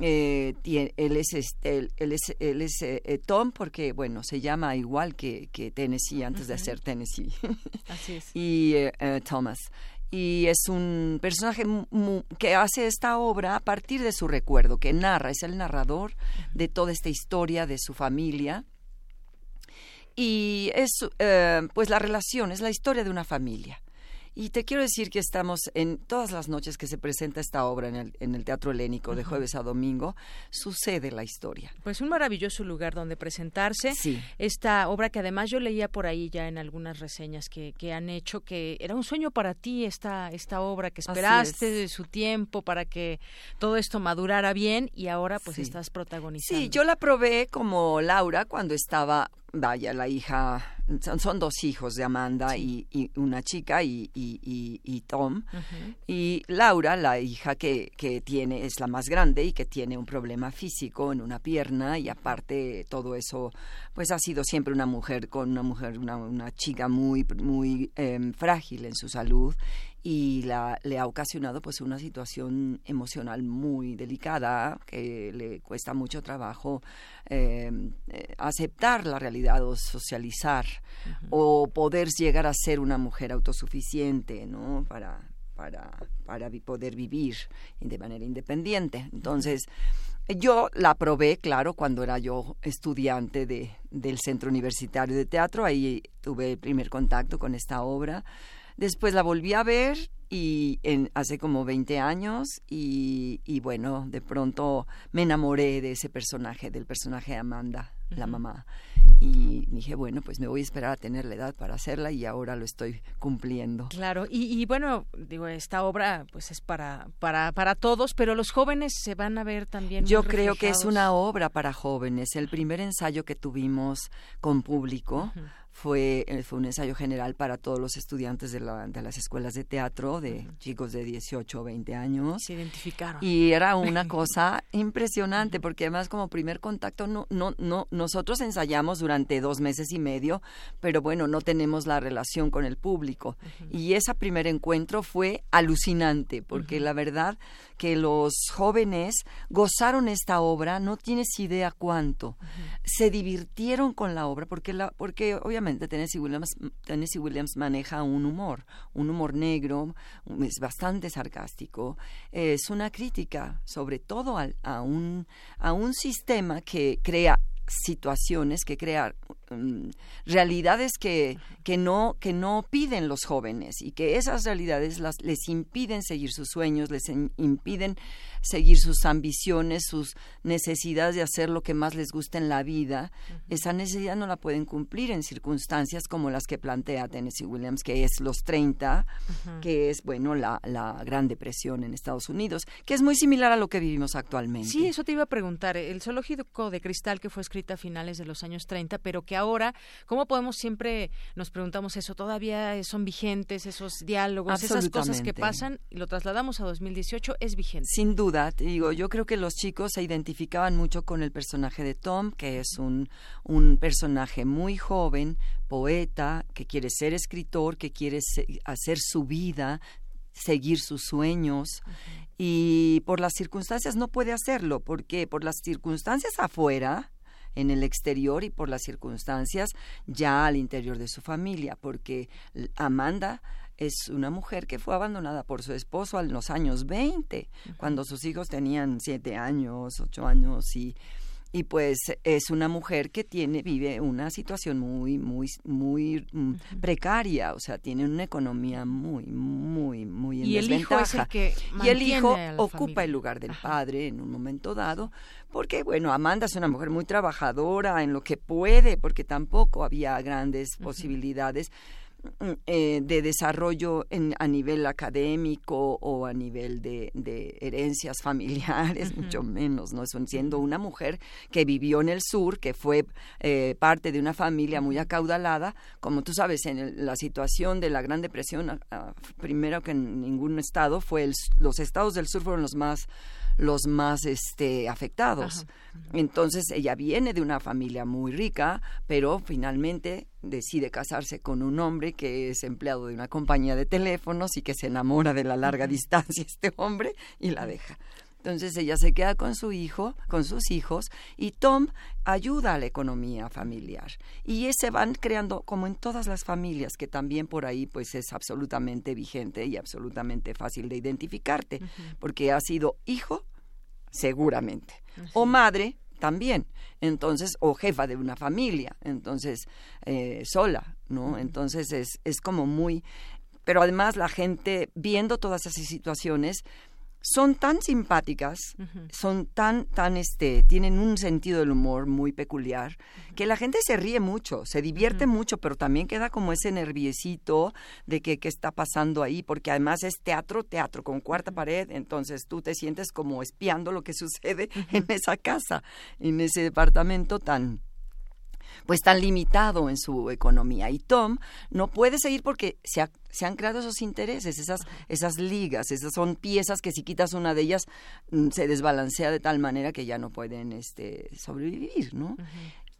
eh, él es este, él, es, él es eh, eh, Tom porque bueno se llama igual que, que Tennessee antes de ser Tennessee. Así es. y Thomas y es un personaje que hace esta obra a partir de su recuerdo, que narra, es el narrador de toda esta historia de su familia. Y es eh, pues la relación, es la historia de una familia. Y te quiero decir que estamos en todas las noches que se presenta esta obra en el, en el Teatro Helénico de jueves a domingo, sucede la historia. Pues un maravilloso lugar donde presentarse. Sí. Esta obra que además yo leía por ahí ya en algunas reseñas que, que han hecho, que era un sueño para ti esta, esta obra, que esperaste de su tiempo para que todo esto madurara bien y ahora pues estás protagonizando. Sí, yo la probé como Laura cuando estaba vaya, la hija, son, dos hijos de Amanda y, una chica y, y, Tom. Y Laura, la hija que, que, tiene, es la más grande y que tiene un problema físico en una pierna y aparte todo eso, pues ha sido siempre una mujer con una mujer, una, una chica muy, muy em, frágil en su salud y la, le ha ocasionado pues una situación emocional muy delicada que le cuesta mucho trabajo em, eh, aceptar la realidad o socializar o poder llegar a ser una mujer autosuficiente no para para, para poder vivir de manera independiente. Entonces yo la probé, claro, cuando era yo estudiante de, del Centro Universitario de Teatro, ahí tuve el primer contacto con esta obra Después la volví a ver y en, hace como 20 años y, y, bueno, de pronto me enamoré de ese personaje, del personaje de Amanda, la mamá. y dije, bueno, pues me voy a esperar a tener la edad para hacerla y ahora lo estoy cumpliendo. Claro, y, bueno, digo, esta obra pues es para, para, para todos, pero los jóvenes se van a ver también. Yo creo que es una obra para jóvenes. El primer ensayo que tuvimos con público fue un ensayo general para todos los estudiantes de, la, de las escuelas de teatro, de chicos de 18 o 20 años. Se identificaron. Y era una cosa impresionante, porque además como primer contacto, no, no, no, nosotros ensayamos durante dos meses y medio, pero bueno, no tenemos la relación con el público. Y ese primer encuentro fue alucinante, porque la verdad que los jóvenes gozaron esta obra, no tienes idea cuánto. Se divirtieron con la obra, porque, la, porque obviamente Tennessee Williams, maneja un humor, un humor negro, es bastante sarcástico, es una crítica sobre todo a, un, a un sistema que crea situaciones que crear mm, realidades que, que, no, que no piden los jóvenes y que esas realidades las, les impiden seguir sus sueños, les impiden seguir sus ambiciones, sus necesidades de hacer lo que más les gusta en la vida, esa necesidad no la pueden cumplir en circunstancias como las que plantea Tennessee Williams, que es los 30, que es, bueno, la, la Gran Depresión en Estados Unidos, que es muy similar a lo que vivimos actualmente. Sí, eso te iba a preguntar. El zoológico de cristal que fue escrita a finales de los años 30, pero que ahora, ¿cómo podemos siempre, nos preguntamos eso, todavía son vigentes esos diálogos, esas cosas que pasan, y lo trasladamos a 2018, es vigente? Sin duda digo, yo creo que los chicos se identificaban mucho con el personaje de Tom, que es un, un personaje muy joven, poeta, que quiere ser escritor, que quiere hacer su vida, seguir sus sueños. Y por las circunstancias no puede hacerlo, porque por las circunstancias afuera, en el exterior y por las circunstancias ya al interior de su familia, porque Amanda es una mujer que fue abandonada por su esposo en los años 20, cuando sus hijos tenían siete años, ocho años y y pues es una mujer que tiene vive una situación muy muy muy mm, precaria o sea tiene una economía muy muy muy en y desventaja el hijo que y el hijo ocupa el lugar del padre en un momento dado porque bueno Amanda es una mujer muy trabajadora en lo que puede porque tampoco había grandes posibilidades eh, de desarrollo en, a nivel académico o a nivel de, herencias familiares, mucho menos, ¿no? siendo una mujer que vivió en el sur, que fue eh, parte de una familia muy acaudalada, como tú sabes, en la situación de la Gran Depresión, primero que en ningún estado, fue los estados del sur fueron los más los más este, afectados. Entonces ella viene de una familia muy rica, pero finalmente decide casarse con un hombre que es empleado de una compañía de teléfonos y que se enamora de la larga distancia este hombre y la deja. Entonces ella se queda con su hijo, con sus hijos, y Tom ayuda a la economía familiar. Y se van creando, como en todas las familias, que también por ahí pues es absolutamente vigente y absolutamente fácil de identificarte, porque ha sido hijo, seguramente, o madre, también. Entonces, o jefa de una familia, entonces, eh, sola, ¿no? Entonces es, es como muy... Pero además la gente, viendo todas esas situaciones, son tan simpáticas, son tan, tan, este, tienen un sentido del humor muy peculiar, que la gente se ríe mucho, se divierte mucho, pero también queda como ese nerviecito de que qué está pasando ahí, porque además es teatro, teatro, con cuarta pared, entonces tú te sientes como espiando lo que sucede en esa casa, en ese departamento tan, pues tan limitado en su economía. Y Tom no puede seguir porque se, se han creado esos intereses, esas, esas ligas, esas son piezas que si quitas una de ellas mm, se desbalancea de tal manera que ya no pueden este, sobrevivir, ¿no?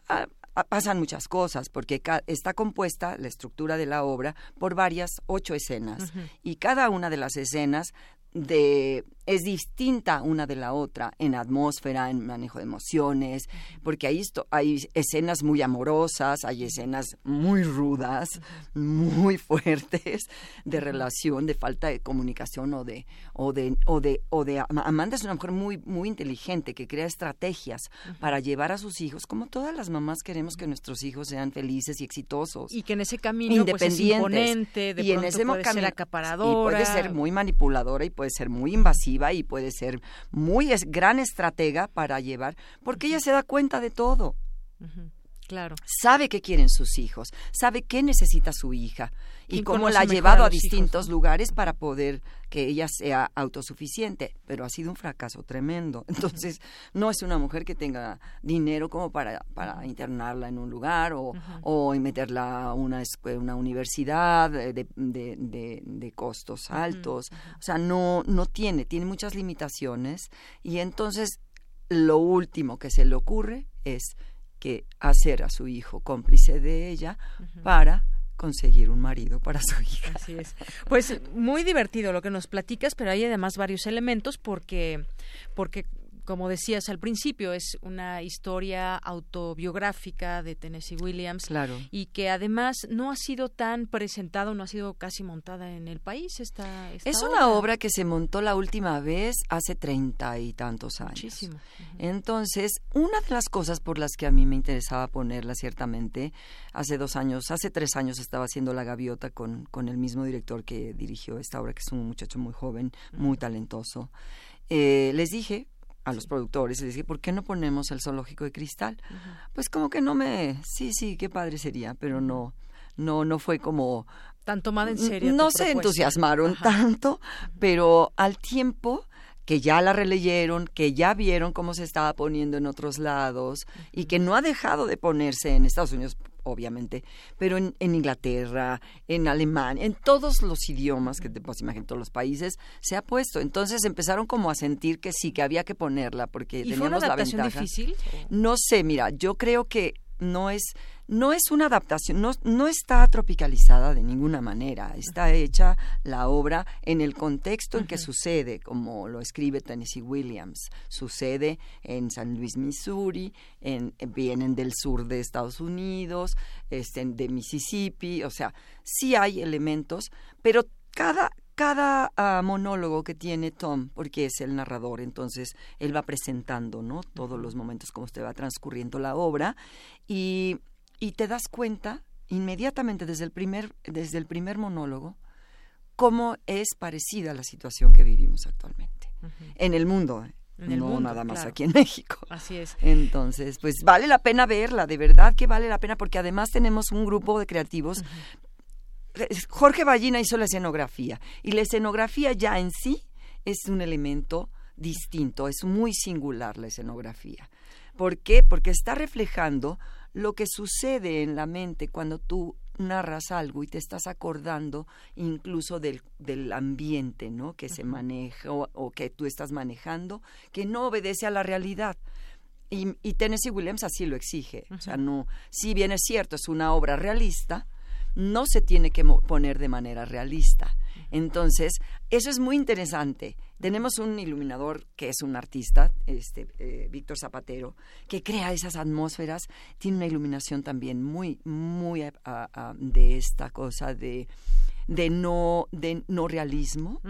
Ah, ah, pasan muchas cosas porque está compuesta la estructura de la obra por varias ocho escenas y cada una de las escenas de es distinta una de la otra en atmósfera, en manejo de emociones, porque hay, hay escenas muy amorosas, hay escenas muy rudas, muy fuertes de relación, de falta de comunicación o de o de o de o de Amanda es una mujer muy muy inteligente que crea estrategias para llevar a sus hijos, como todas las mamás queremos que nuestros hijos sean felices y exitosos. Y que en ese camino pues, independientes. de y en ese puede ser acaparadora y puede ser muy manipuladora y puede ser muy invasiva y puede ser muy es, gran estratega para llevar, porque ella se da cuenta de todo. Claro. Sabe qué quieren sus hijos, sabe qué necesita su hija y cómo la ha llevado a, distintos lugares para poder que ella sea autosuficiente, pero ha sido un fracaso tremendo. Entonces, no es una mujer que tenga dinero como para, para internarla en un lugar o, o meterla a una, una universidad de, de, de, costos altos. O sea, no, no tiene, tiene muchas limitaciones. Y entonces lo último que se le ocurre es que hacer a su hijo cómplice de ella para conseguir un marido para su hija. Así es. Pues muy divertido lo que nos platicas, pero hay además varios elementos porque porque como decías al principio, es una historia autobiográfica de Tennessee Williams claro. y que además no ha sido tan presentado, no ha sido casi montada en el país. Esta, es una obra que se montó la última vez hace treinta y tantos años. Muchísimo. Entonces, una de las cosas por las que a mí me interesaba ponerla ciertamente, hace dos años, hace tres años estaba haciendo La Gaviota con, con el mismo director que dirigió esta obra, que es un muchacho muy joven, muy talentoso. Eh, les dije, a los productores y les dije, ¿por qué no ponemos el zoológico de cristal? Pues como que no me, sí, sí, qué padre sería, pero no, no, no fue como tan tomada en serio. No se entusiasmaron tanto, pero al tiempo que ya la releyeron, que ya vieron cómo se estaba poniendo en otros lados y que no ha dejado de ponerse en Estados Unidos obviamente, pero en, Inglaterra, en Alemania, en todos los idiomas que te puedes imaginar, en todos los países, se ha puesto. Entonces empezaron como a sentir que sí, que había que ponerla, porque ¿Y teníamos fue la ventaja. difícil? No sé, mira, yo creo que no es no es una adaptación, no, no está tropicalizada de ninguna manera, está hecha la obra en el contexto en que sucede, como lo escribe Tennessee Williams, sucede en San Luis, Missouri, en, vienen del sur de Estados Unidos, este, de Mississippi, o sea, sí hay elementos, pero cada, cada ah, monólogo que tiene Tom, porque es el narrador, entonces él va presentando, ¿no? Todos los momentos como usted va transcurriendo la obra y y te das cuenta inmediatamente desde el primer, desde el primer monólogo cómo es parecida la situación que vivimos actualmente en el mundo. ¿eh? no nada más aquí en México. Así es. Entonces, pues vale la pena verla, de verdad que vale la pena, porque además tenemos un grupo de creativos. Jorge Ballina hizo la escenografía, y la escenografía ya en sí es un elemento distinto, es muy singular la escenografía. ¿Por qué? Porque está reflejando lo que sucede en la mente cuando tú narras algo y te estás acordando incluso del, del ambiente ¿no? que se maneja o, que tú estás manejando, que no obedece a la realidad. Y, y Tennessee Williams así lo exige. O sea, no, si bien es cierto, es una obra realista, no se tiene que poner de manera realista. Entonces, eso es muy interesante. Tenemos un iluminador que es un artista, este eh, Víctor Zapatero, que crea esas atmósferas. Tiene una iluminación también muy, muy de esta cosa de, de no, de no realismo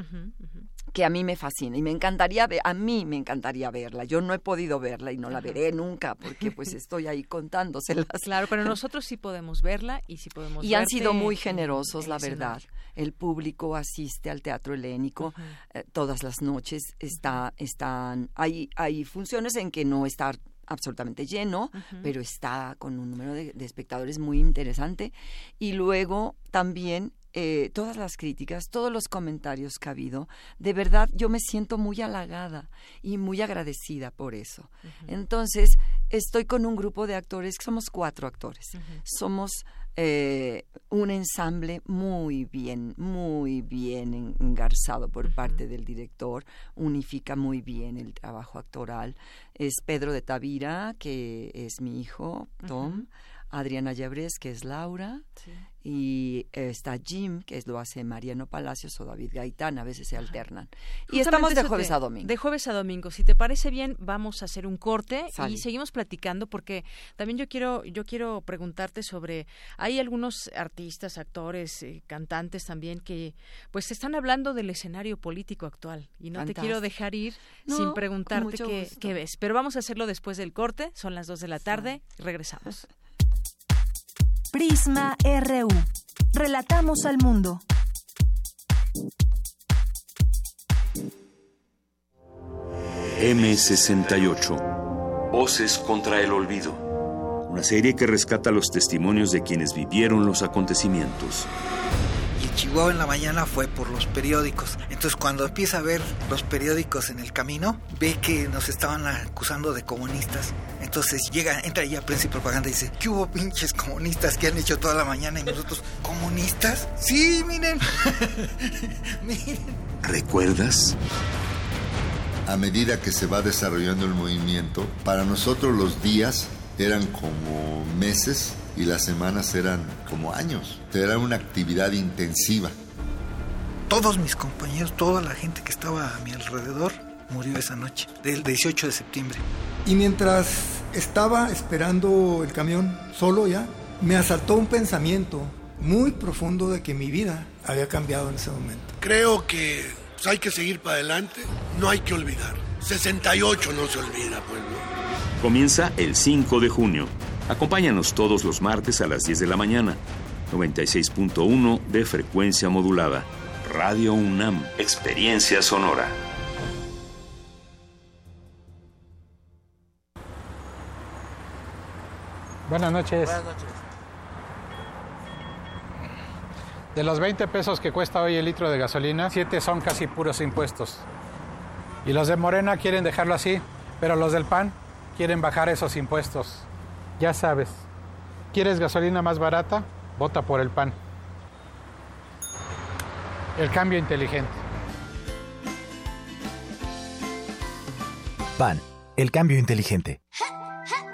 que a mí me fascina y me encantaría ver, a mí me encantaría verla. Yo no he podido verla y no la veré nunca porque pues estoy ahí contándoselas. Claro, pero nosotros sí podemos verla y sí podemos Y han sido muy generosos, la verdad. El público asiste al Teatro Helénico eh, todas las noches. Está, están, hay, hay funciones en que no está absolutamente lleno, pero está con un número de, espectadores muy interesante. Y luego también eh, todas las críticas, todos los comentarios que ha habido, de verdad yo me siento muy halagada y muy agradecida por eso. Entonces, estoy con un grupo de actores, somos cuatro actores, somos eh, un ensamble muy bien, muy bien engarzado por parte del director, unifica muy bien el trabajo actoral. Es Pedro de Tavira, que es mi hijo, Tom. Adriana Llabres, que es Laura, y está Jim, que es, lo hace Mariano Palacios o David Gaitán, a veces se alternan. Y estamos de jueves a domingo. De jueves a domingo. Si te parece bien, vamos a hacer un corte y seguimos platicando porque también yo quiero yo quiero preguntarte sobre hay algunos artistas, actores, eh, cantantes también que pues están hablando del escenario político actual y no te quiero dejar ir sin preguntarte qué, qué, ves. Pero vamos a hacerlo después del corte, son las dos de la tarde, regresamos. Prisma RU. Relatamos al mundo. M68. Voces contra el olvido. una serie que rescata los testimonios de quienes vivieron los acontecimientos. Chihuahua en la mañana fue por los periódicos. Entonces cuando empieza a ver los periódicos en el camino, ve que nos estaban acusando de comunistas. Entonces llega, entra ya Prensa y Propaganda y dice, ¿qué hubo pinches comunistas que han hecho toda la mañana? Y nosotros, ¿comunistas? Sí, miren. miren. ¿Recuerdas? A medida que se va desarrollando el movimiento, para nosotros los días eran como meses y las semanas eran como años. Era una actividad intensiva. Todos mis compañeros, toda la gente que estaba a mi alrededor murió esa noche, del 18 de septiembre. Y mientras estaba esperando el camión, solo ya, me asaltó un pensamiento muy profundo de que mi vida había cambiado en ese momento. Creo que pues, hay que seguir para adelante, no hay que olvidar. 68 no se olvida, pueblo. Comienza el 5 de junio. Acompáñanos todos los martes a las 10 de la mañana. 96.1 de frecuencia modulada. Radio UNAM. Experiencia sonora. Buenas noches. Buenas noches. De los 20 pesos que cuesta hoy el litro de gasolina, 7 son casi puros impuestos. Y los de Morena quieren dejarlo así, pero los del PAN quieren bajar esos impuestos. Ya sabes, ¿quieres gasolina más barata? Vota por el PAN. El cambio inteligente. PAN, el cambio inteligente.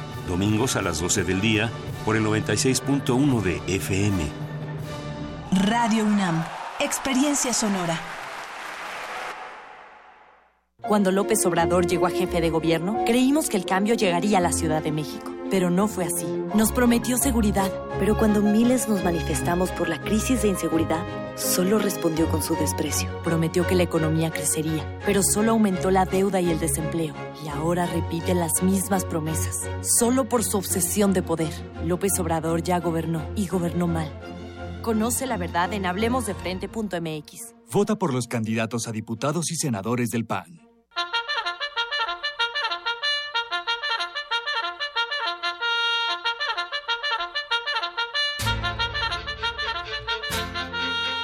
domingos a las 12 del día por el 96.1 de FM. Radio UNAM, experiencia sonora. Cuando López Obrador llegó a jefe de gobierno, creímos que el cambio llegaría a la Ciudad de México pero no fue así. Nos prometió seguridad, pero cuando miles nos manifestamos por la crisis de inseguridad, solo respondió con su desprecio. Prometió que la economía crecería, pero solo aumentó la deuda y el desempleo. Y ahora repite las mismas promesas, solo por su obsesión de poder. López Obrador ya gobernó y gobernó mal. Conoce la verdad en hablemosdefrente.mx. Vota por los candidatos a diputados y senadores del PAN.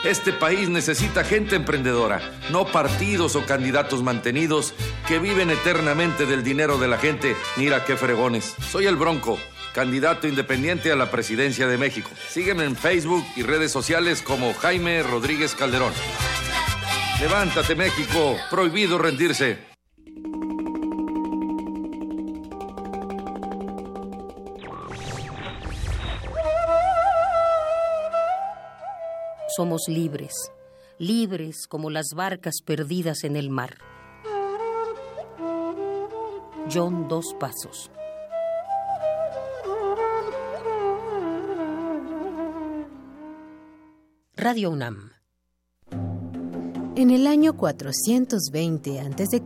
Este país necesita gente emprendedora, no partidos o candidatos mantenidos que viven eternamente del dinero de la gente. Mira qué fregones. Soy el Bronco, candidato independiente a la presidencia de México. Sígueme en Facebook y redes sociales como Jaime Rodríguez Calderón. Levántate México, prohibido rendirse. Somos libres, libres como las barcas perdidas en el mar. John Dos Pasos. Radio UNAM. En el año 420 a.C.,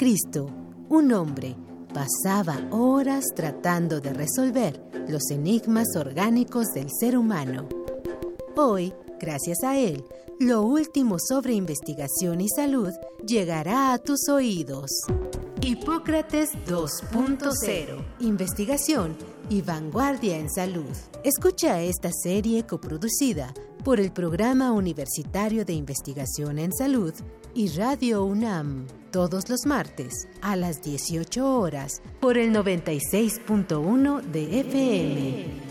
un hombre pasaba horas tratando de resolver los enigmas orgánicos del ser humano. Hoy, Gracias a él, lo último sobre investigación y salud llegará a tus oídos. Hipócrates 2.0. Investigación y vanguardia en salud. Escucha esta serie coproducida por el Programa Universitario de Investigación en Salud y Radio UNAM, todos los martes a las 18 horas por el 96.1 de FM.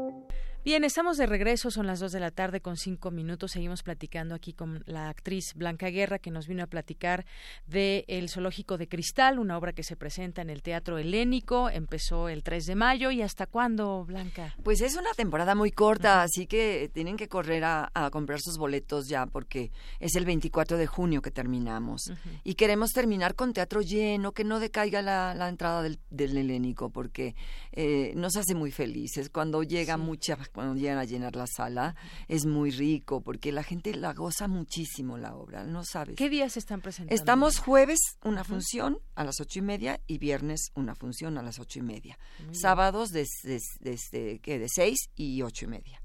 Bien, estamos de regreso, son las dos de la tarde con cinco minutos. Seguimos platicando aquí con la actriz Blanca Guerra, que nos vino a platicar de El Zoológico de Cristal, una obra que se presenta en el Teatro Helénico. Empezó el 3 de mayo. ¿Y hasta cuándo, Blanca? Pues es una temporada muy corta, así que tienen que correr a, comprar sus boletos ya, porque es el 24 de junio que terminamos. Y queremos terminar con teatro lleno, que no decaiga la, entrada del, Helénico, porque eh, nos hace muy felices cuando llega mucha cuando llegan a llenar la sala, es muy rico porque la gente la goza muchísimo la obra, no sabes. ¿Qué días están presentando? Estamos jueves una función a las ocho y media y viernes una función a las ocho y media. Sábados desde, desde, de seis y ocho y media.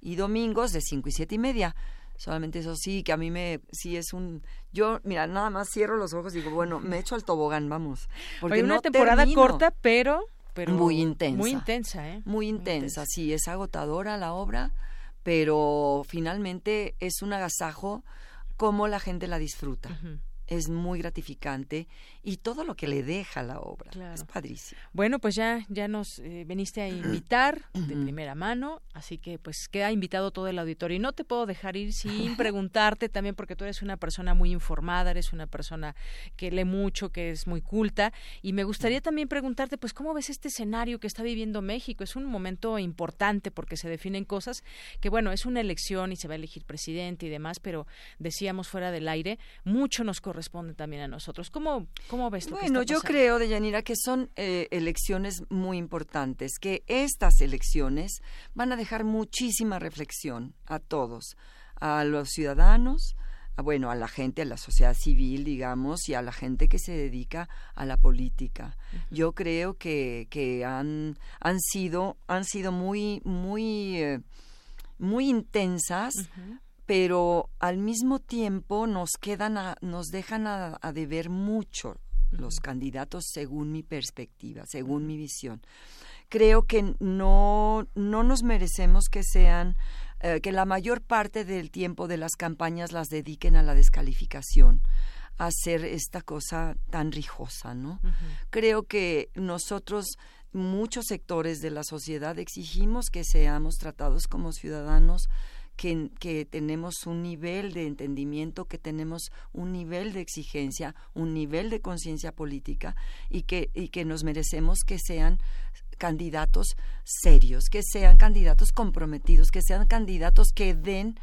Y domingos de cinco y siete y media solamente eso sí que a mí me sí es un yo mira nada más cierro los ojos y digo bueno me echo al tobogán vamos porque una temporada corta pero muy intensa. Muy intensa, ¿eh? Muy intensa, sí, es agotadora la obra, pero finalmente es un agasajo como la gente la disfruta es muy gratificante y todo lo que le deja la obra es padrísimo. Bueno, pues ya ya nos eh, veniste a invitar de primera mano, así que pues queda invitado todo el auditorio y no te puedo dejar ir sin preguntarte también porque tú eres una persona muy informada, eres una persona que lee mucho, que es muy culta y me gustaría también preguntarte pues cómo ves este escenario que está viviendo México. Es un momento importante porque se definen cosas que bueno, es una elección y se va a elegir presidente y demás, pero decíamos fuera del aire, mucho nos corresponde también a nosotros. ¿Cómo, cómo ves lo Bueno, yo creo, Deyanira, que son eh, elecciones muy importantes, que estas elecciones van a dejar muchísima reflexión a todos, a los ciudadanos, a, bueno, a la gente, a la sociedad civil, digamos, y a la gente que se dedica a la política. Yo creo que, que han, han sido, han sido muy, muy, eh, muy intensas, pero al mismo tiempo nos quedan nos dejan a, deber mucho los candidatos según mi perspectiva, según mi visión. Creo que no, no nos merecemos que sean eh, que la mayor parte del tiempo de las campañas las dediquen a la descalificación, a hacer esta cosa tan rijosa, ¿no? Creo que nosotros muchos sectores de la sociedad exigimos que seamos tratados como ciudadanos que, tenemos un nivel de entendimiento, que tenemos un nivel de exigencia, un nivel de conciencia política y que, y que nos merecemos que sean candidatos serios, que sean candidatos comprometidos, que sean candidatos que den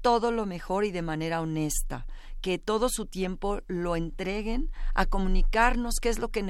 todo lo mejor y de manera honesta, que todo su tiempo lo entreguen a comunicarnos qué es lo que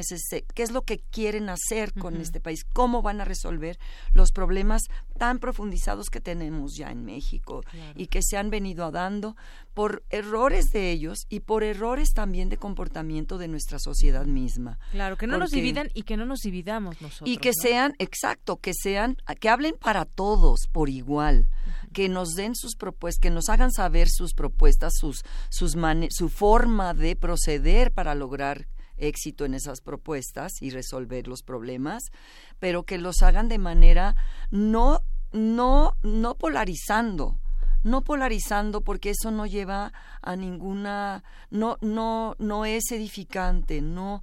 qué es lo que quieren hacer con este país, cómo van a resolver los problemas tan profundizados que tenemos ya en México y que se han venido dando por errores de ellos y por errores también de comportamiento de nuestra sociedad misma. Claro, que no nos dividan y que no nos dividamos nosotros. Y que sean, exacto, que sean, que hablen para todos por igual, que nos den sus propuestas, que nos hagan saber sus propuestas, sus, sus su forma de proceder para lograr éxito en esas propuestas y resolver los problemas, pero que los hagan de manera no no no polarizando, no polarizando porque eso no lleva a ninguna no no no es edificante, no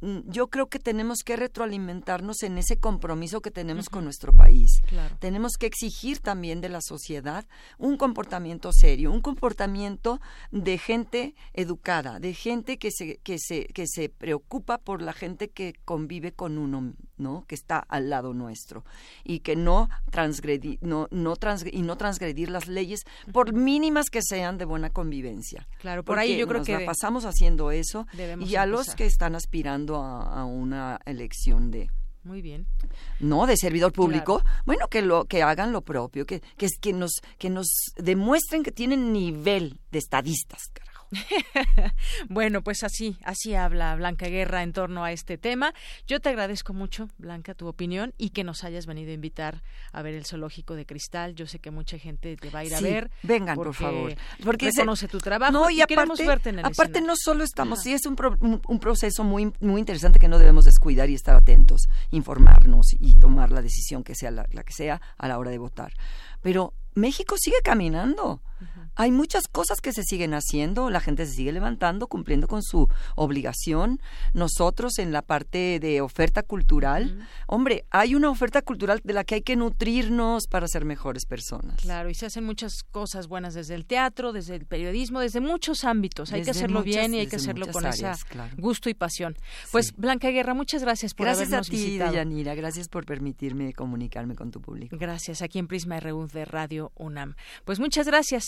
Mm, yo creo que tenemos que retroalimentarnos en ese compromiso que tenemos con nuestro país. Tenemos que exigir también de la sociedad un comportamiento serio, un comportamiento de gente educada, de gente que se, que se, que se preocupa por la gente que convive con uno, ¿no? que está al lado nuestro, y que no transgredir, no, no y no transgredir las leyes, por mínimas que sean de buena convivencia. Claro, por ahí yo creo que pasamos haciendo eso y a los que están aspirando a, una elección de muy bien. No, de servidor público. Bueno, que lo que hagan lo propio, que que, que nos que nos demuestren que tienen nivel de estadistas. bueno, pues así, así habla Blanca Guerra en torno a este tema. Yo te agradezco mucho, Blanca, tu opinión y que nos hayas venido a invitar a ver el zoológico de cristal. Yo sé que mucha gente te va a ir a ver. Vengan, por favor. Porque conoce tu trabajo no, y, aparte, verte en el Aparte, no solo estamos, sí, es un, un, proceso muy, muy interesante que no debemos descuidar y estar atentos, informarnos y tomar la decisión que sea la, la que sea a la hora de votar. Pero México sigue caminando. Hay muchas cosas que se siguen haciendo, la gente se sigue levantando, cumpliendo con su obligación. Nosotros en la parte de oferta cultural, hombre, hay una oferta cultural de la que hay que nutrirnos para ser mejores personas. Claro, y se hacen muchas cosas buenas desde el teatro, desde el periodismo, desde muchos ámbitos. Hay que hacerlo bien y hay que hacerlo con ese gusto y pasión. Pues Blanca Guerra, muchas gracias por gracias habernos a ti, visitado. Deyanira, gracias por permitirme comunicarme con tu público. Gracias, aquí en Prisma RU de Radio UNAM. Pues muchas gracias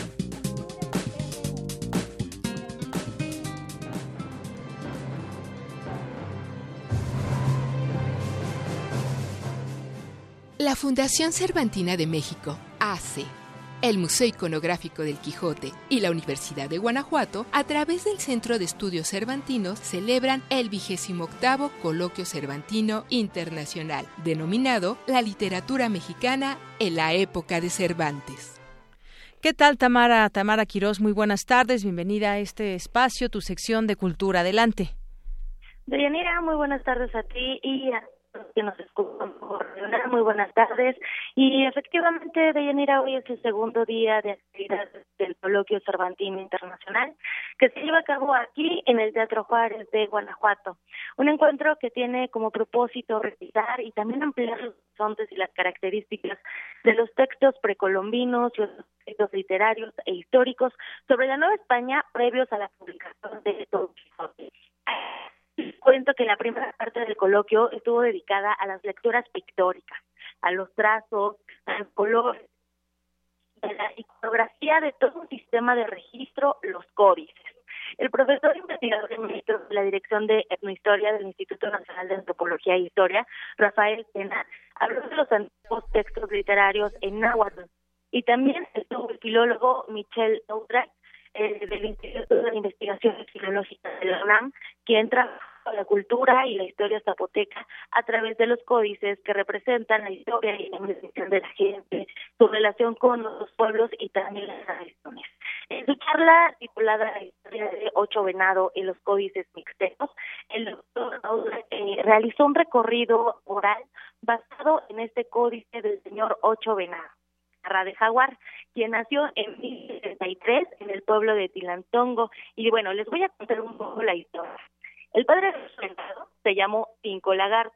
La Fundación Cervantina de México, ACE, el Museo Iconográfico del Quijote y la Universidad de Guanajuato, a través del Centro de Estudios Cervantinos, celebran el vigésimo octavo Coloquio Cervantino Internacional, denominado La Literatura Mexicana en la época de Cervantes. ¿Qué tal, Tamara? Tamara Quirós, muy buenas tardes. Bienvenida a este espacio, tu sección de cultura. Adelante. Deyanira, muy buenas tardes a ti y a que nos escuchan por Muy buenas tardes. Y efectivamente, Deyanira, hoy es el segundo día de actividad del Coloquio Cervantino Internacional que se lleva a cabo aquí en el Teatro Juárez de Guanajuato. Un encuentro que tiene como propósito revisar y también ampliar los horizontes y las características de los textos precolombinos, los textos literarios e históricos sobre la Nueva España previos a la publicación de Don Quijote cuento que la primera parte del coloquio estuvo dedicada a las lecturas pictóricas, a los trazos, a los colores, a la iconografía de todo un sistema de registro, los códices. El profesor investigador ministro de la Dirección de Etnohistoria del Instituto Nacional de Antropología e Historia, Rafael Sena, habló de los antiguos textos literarios en náhuatl y también estuvo el filólogo Michel Audra, eh, del Instituto de Investigaciones Filológicas de la UNAM, quien trabaja la cultura y la historia zapoteca a través de los códices que representan la historia y la investigación de la gente, su relación con los pueblos y también las tradiciones. En su charla titulada La historia de Ocho Venado y los códices mixtecos, el doctor eh, realizó un recorrido oral basado en este códice del señor Ocho Venado. de Jaguar, quien nació en 1063 en el pueblo de Tilantongo. Y bueno, les voy a contar un poco la historia. El padre se llamó Cinco Lagarto.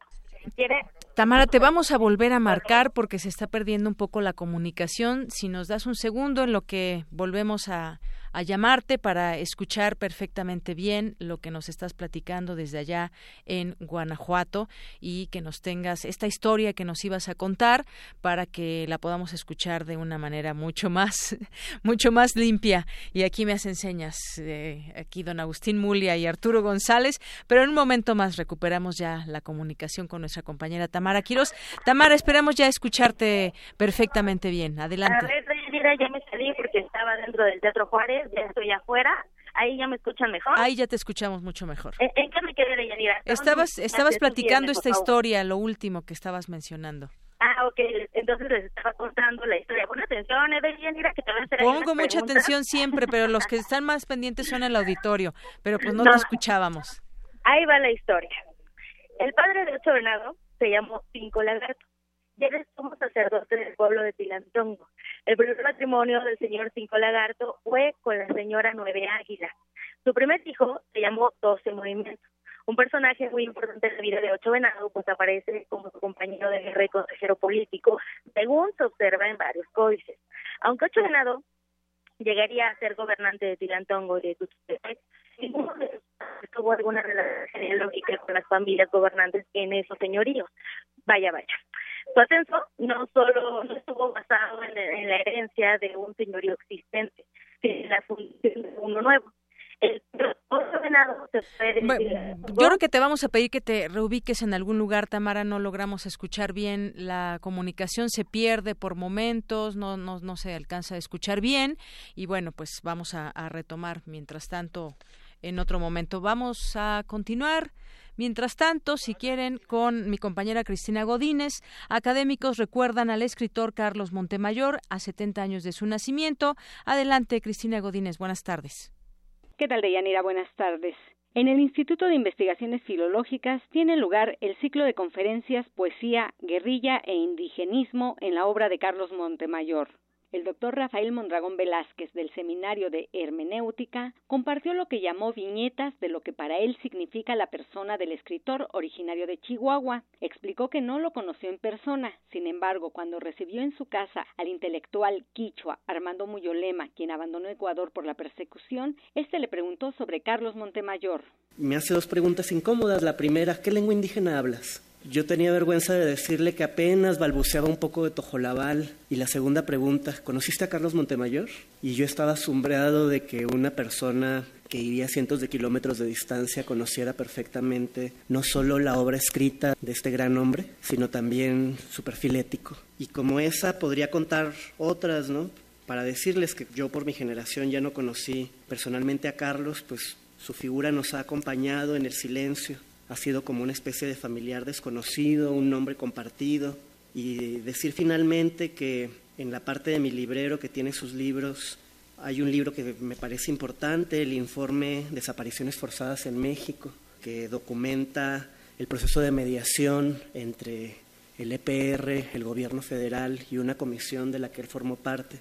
Tamara, te vamos a volver a marcar porque se está perdiendo un poco la comunicación. Si nos das un segundo en lo que volvemos a, a llamarte para escuchar perfectamente bien lo que nos estás platicando desde allá en Guanajuato y que nos tengas esta historia que nos ibas a contar para que la podamos escuchar de una manera mucho más mucho más limpia. Y aquí me hacen señas eh, aquí don Agustín Mulia y Arturo González pero en un momento más recuperamos ya la comunicación con nuestra compañera Tamara Quiros Tamara esperamos ya escucharte perfectamente bien. Adelante ya me salí porque estaba dentro del Teatro Juárez, ya estoy afuera. Ahí ya me escuchan mejor. Ahí ya te escuchamos mucho mejor. ¿En, qué me quedé, Deyanira? Estabas, estabas platicando esta historia, lo último que estabas mencionando. Ah, ok. Entonces les estaba contando la historia. Pon atención, eh, Deyanira, que te voy a hacer Pongo mucha atención siempre, pero los que están más pendientes son el auditorio. Pero pues no, te escuchábamos. Ahí va la historia. El padre de Ocho Venado se llamó Cinco Lagarto ya eres como sacerdote del pueblo de Tilantongo. El primer matrimonio del señor Cinco Lagarto fue con la señora Nueve Águila. Su primer hijo se llamó Doce Movimientos. Un personaje muy importante en la vida de Ocho Venado, pues aparece como su compañero de guerra y consejero político, según se observa en varios códices. Aunque Ocho Venado llegaría a ser gobernante de Tilantongo y de Tuxtepec, ninguno de tuvo alguna relación genealógica con las familias gobernantes en esos señoríos. Vaya, vaya. su ascenso no solo no estuvo basado en, en la herencia de un señorío existente, sino en la fundación de uno nuevo. yo creo que te vamos a pedir que te reubiques en algún lugar, Tamara. No logramos escuchar bien la comunicación, se pierde por momentos, no, no, no se alcanza a escuchar bien. Y bueno, pues vamos a, a retomar mientras tanto en otro momento. Vamos a continuar. Mientras tanto, si quieren, con mi compañera Cristina Godínez, académicos recuerdan al escritor Carlos Montemayor a 70 años de su nacimiento. Adelante, Cristina Godínez, buenas tardes. ¿Qué tal, Deyanira? Buenas tardes. En el Instituto de Investigaciones Filológicas tiene lugar el ciclo de conferencias Poesía, Guerrilla e Indigenismo en la obra de Carlos Montemayor. El doctor Rafael Mondragón Velázquez del Seminario de Hermenéutica compartió lo que llamó viñetas de lo que para él significa la persona del escritor originario de Chihuahua. Explicó que no lo conoció en persona, sin embargo, cuando recibió en su casa al intelectual quichua Armando Muyolema, quien abandonó Ecuador por la persecución, este le preguntó sobre Carlos Montemayor. Me hace dos preguntas incómodas. La primera, ¿qué lengua indígena hablas? Yo tenía vergüenza de decirle que apenas balbuceaba un poco de tojolabal. Y la segunda pregunta, ¿conociste a Carlos Montemayor? Y yo estaba asombrado de que una persona que iría cientos de kilómetros de distancia conociera perfectamente no solo la obra escrita de este gran hombre, sino también su perfil ético. Y como esa podría contar otras, ¿no? Para decirles que yo por mi generación ya no conocí personalmente a Carlos, pues su figura nos ha acompañado en el silencio, ha sido como una especie de familiar desconocido, un nombre compartido. Y decir finalmente que en la parte de mi librero que tiene sus libros, hay un libro que me parece importante, el informe Desapariciones Forzadas en México, que documenta el proceso de mediación entre el EPR, el gobierno federal y una comisión de la que él formó parte.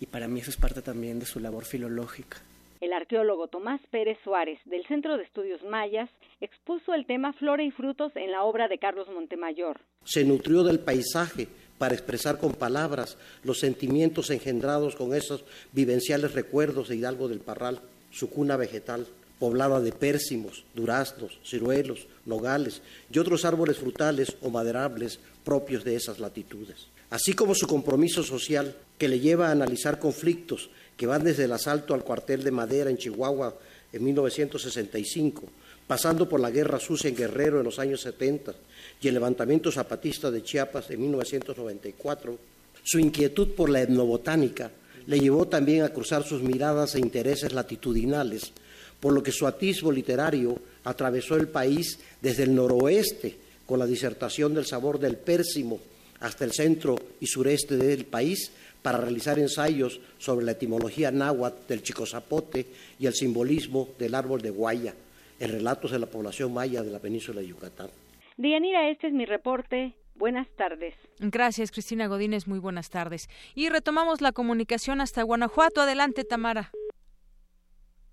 Y para mí eso es parte también de su labor filológica. El arqueólogo Tomás Pérez Suárez, del Centro de Estudios Mayas, expuso el tema Flora y Frutos en la obra de Carlos Montemayor. Se nutrió del paisaje para expresar con palabras los sentimientos engendrados con esos vivenciales recuerdos de Hidalgo del Parral, su cuna vegetal, poblada de pérsimos, duraznos, ciruelos, nogales y otros árboles frutales o maderables propios de esas latitudes. Así como su compromiso social que le lleva a analizar conflictos que van desde el asalto al cuartel de madera en Chihuahua en 1965, pasando por la guerra sucia en Guerrero en los años 70 y el levantamiento zapatista de Chiapas en 1994, su inquietud por la etnobotánica le llevó también a cruzar sus miradas e intereses latitudinales, por lo que su atisbo literario atravesó el país desde el noroeste con la disertación del sabor del pérsimo hasta el centro y sureste del país para realizar ensayos sobre la etimología náhuatl del chico zapote y el simbolismo del árbol de guaya en relatos de la población maya de la península de Yucatán. Dianira, este es mi reporte. Buenas tardes. Gracias, Cristina Godínez. Muy buenas tardes. Y retomamos la comunicación hasta Guanajuato. Adelante, Tamara.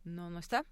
No, no está.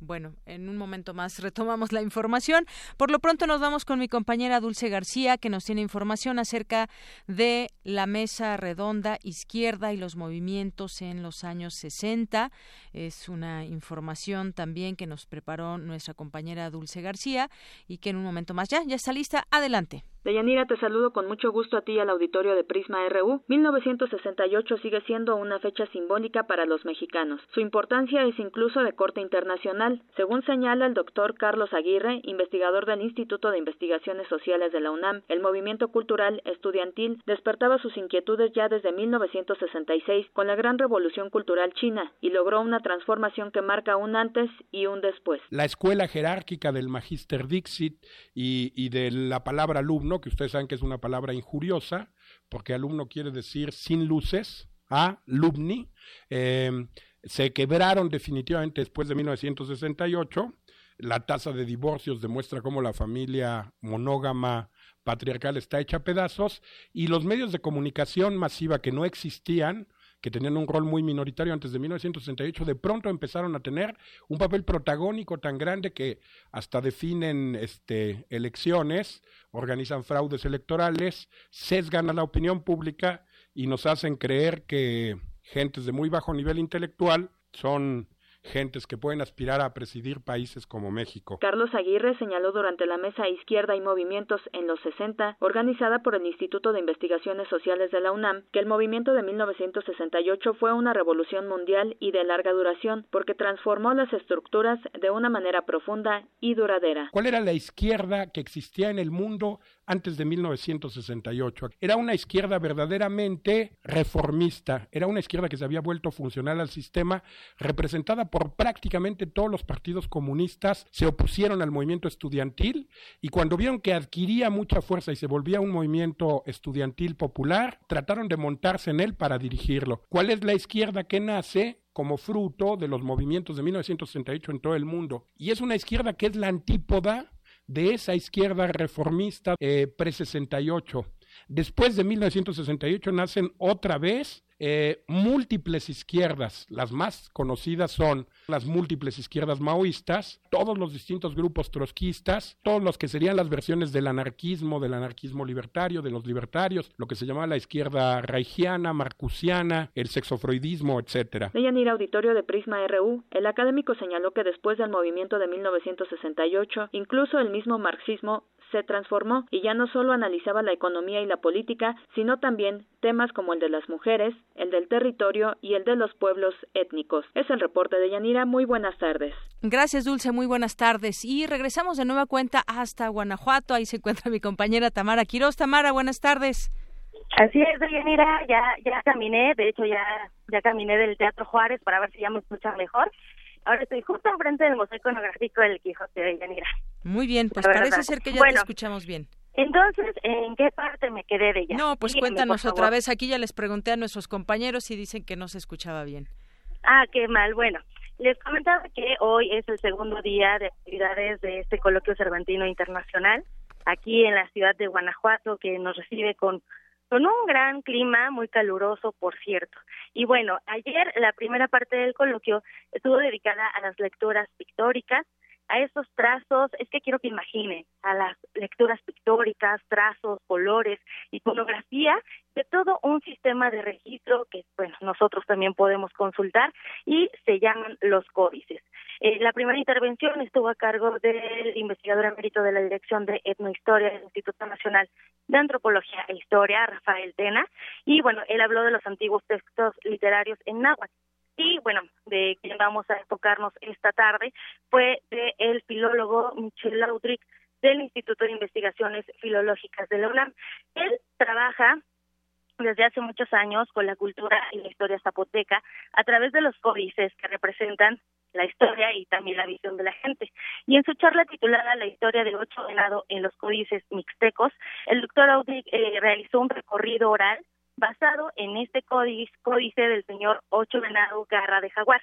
Bueno, en un momento más retomamos la información. Por lo pronto nos vamos con mi compañera Dulce García, que nos tiene información acerca de la mesa redonda izquierda y los movimientos en los años 60. Es una información también que nos preparó nuestra compañera Dulce García y que en un momento más ya, ya está lista. Adelante. Deyanira, te saludo con mucho gusto a ti y al auditorio de Prisma RU. 1968 sigue siendo una fecha simbólica para los mexicanos. Su importancia es incluso de corte internacional. Según señala el doctor Carlos Aguirre, investigador del Instituto de Investigaciones Sociales de la UNAM, el movimiento cultural estudiantil despertaba sus inquietudes ya desde 1966 con la gran revolución cultural china y logró una transformación que marca un antes y un después. La escuela jerárquica del Magister Dixit y, de la palabra alumno que ustedes saben que es una palabra injuriosa, porque alumno quiere decir sin luces, alumni, eh, se quebraron definitivamente después de 1968. La tasa de divorcios demuestra cómo la familia monógama patriarcal está hecha a pedazos y los medios de comunicación masiva que no existían que tenían un rol muy minoritario antes de 1968, de pronto empezaron a tener un papel protagónico tan grande que hasta definen este, elecciones, organizan fraudes electorales, sesgan a la opinión pública y nos hacen creer que gentes de muy bajo nivel intelectual son gentes que pueden aspirar a presidir países como México. Carlos Aguirre señaló durante la mesa Izquierda y Movimientos en los 60, organizada por el Instituto de Investigaciones Sociales de la UNAM, que el movimiento de 1968 fue una revolución mundial y de larga duración porque transformó las estructuras de una manera profunda y duradera. ¿Cuál era la izquierda que existía en el mundo antes de 1968? Era una izquierda verdaderamente reformista, era una izquierda que se había vuelto funcional al sistema, representada por prácticamente todos los partidos comunistas, se opusieron al movimiento estudiantil y cuando vieron que adquiría mucha fuerza y se volvía un movimiento estudiantil popular, trataron de montarse en él para dirigirlo. ¿Cuál es la izquierda que nace? como fruto de los movimientos de 1968 en todo el mundo. Y es una izquierda que es la antípoda de esa izquierda reformista eh, pre-68. Después de 1968 nacen otra vez eh, múltiples izquierdas. Las más conocidas son las múltiples izquierdas maoístas, todos los distintos grupos trotskistas, todos los que serían las versiones del anarquismo, del anarquismo libertario, de los libertarios, lo que se llama la izquierda reichiana, marcusiana, el sexofreudismo, etcétera. ir Auditorio de Prisma RU, el académico señaló que después del movimiento de 1968, incluso el mismo marxismo se transformó y ya no solo analizaba la economía y la política, sino también temas como el de las mujeres, el del territorio y el de los pueblos étnicos. Es el reporte de Yanira. Muy buenas tardes. Gracias, Dulce. Muy buenas tardes. Y regresamos de nueva cuenta hasta Guanajuato. Ahí se encuentra mi compañera Tamara Quiroz. Tamara, buenas tardes. Así es, Yanira. Ya, ya caminé. De hecho, ya, ya caminé del Teatro Juárez para ver si ya me escuchan mejor. Ahora estoy justo enfrente del Museo Iconográfico del Quijote de Yanira. Muy bien, pues parece ser que ya te escuchamos bien. Entonces, ¿en qué parte me quedé de ella? No, pues cuéntanos otra vez. Aquí ya les pregunté a nuestros compañeros y dicen que no se escuchaba bien. Ah, qué mal. Bueno, les comentaba que hoy es el segundo día de actividades de este coloquio cervantino internacional aquí en la ciudad de Guanajuato, que nos recibe con con un gran clima muy caluroso, por cierto. Y bueno, ayer la primera parte del coloquio estuvo dedicada a las lecturas pictóricas, a esos trazos, es que quiero que imaginen a las lecturas pictóricas, trazos, colores, iconografía, de todo un sistema de registro que, bueno, nosotros también podemos consultar y se llaman los códices. Eh, la primera intervención estuvo a cargo del investigador emérito de la Dirección de Etnohistoria del Instituto Nacional de Antropología e Historia, Rafael Tena, y bueno, él habló de los antiguos textos literarios en náhuatl y bueno, de quien vamos a enfocarnos esta tarde fue de el filólogo Michel Laudric del Instituto de Investigaciones Filológicas de la UNAM. Él trabaja desde hace muchos años con la cultura y la historia zapoteca a través de los códices que representan la historia y también la visión de la gente. Y en su charla titulada La historia de ocho venado en los códices mixtecos, el doctor Audric eh, realizó un recorrido oral basado en este códice, del señor Ocho Venado Garra de Jaguar,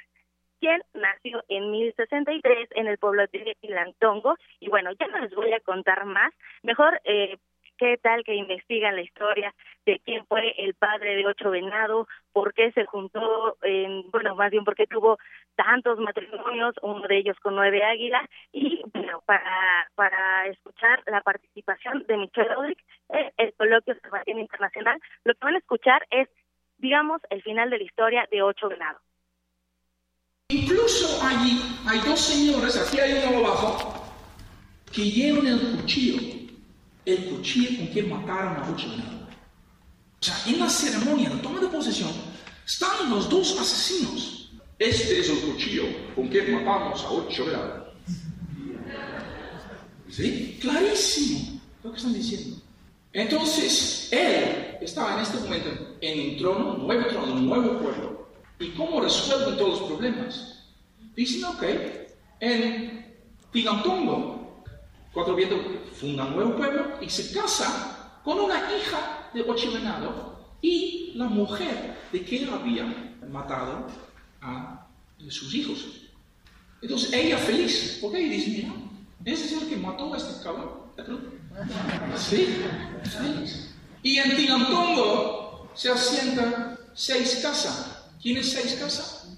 quien nació en 1063 en el pueblo de Pilantongo. Y bueno, ya no les voy a contar más. Mejor eh, qué tal que investigan la historia de quién fue el padre de Ocho Venado, por qué se juntó, en, bueno, más bien por qué tuvo tantos matrimonios, uno de ellos con nueve águilas, y bueno, para, para escuchar la participación de Michelle Rodríguez en el coloquio Observación Internacional, lo que van a escuchar es, digamos, el final de la historia de Ocho Venado. Incluso allí hay dos señores, aquí hay uno abajo, que llevan el cuchillo el cuchillo con que mataron a ocho. O sea, en la ceremonia de toma de posesión están los dos asesinos. Este es el cuchillo con que matamos a ocho venados. ¿Sí? Clarísimo lo que están diciendo. Entonces, él estaba en este momento en un trono, nuevo trono, un nuevo pueblo. ¿Y cómo resuelven todos los problemas? Dicen, ok, en Tigantongo, Cuatro vientos funda un nuevo pueblo y se casa con una hija de Ochivenado y la mujer de quien había matado a sus hijos. Entonces ella feliz, porque ella dice, mira, ese es el que mató a este cabrón. Sí, feliz. Y en Tinantongo se asientan seis casas. ¿Quién es seis casas?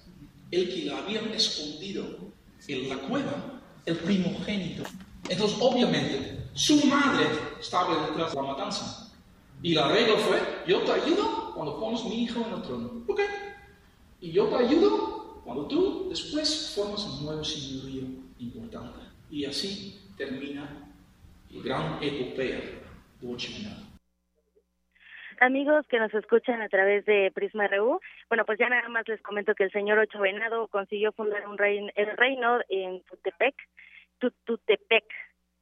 El que la habían escondido en la cueva, el primogénito. Entonces, obviamente, su madre estaba detrás de la matanza. Y la regla fue, yo te ayudo cuando pones mi hijo en el trono. ¿Ok? Y yo te ayudo Cuando tú después formas un nuevo señorío importante y así termina el gran epopea de Amigos que nos escuchan a través de Prisma RU, bueno, pues ya nada más les comento que el señor Ocho Venado consiguió fundar un reino, el reino en Tutepec, Tututepec,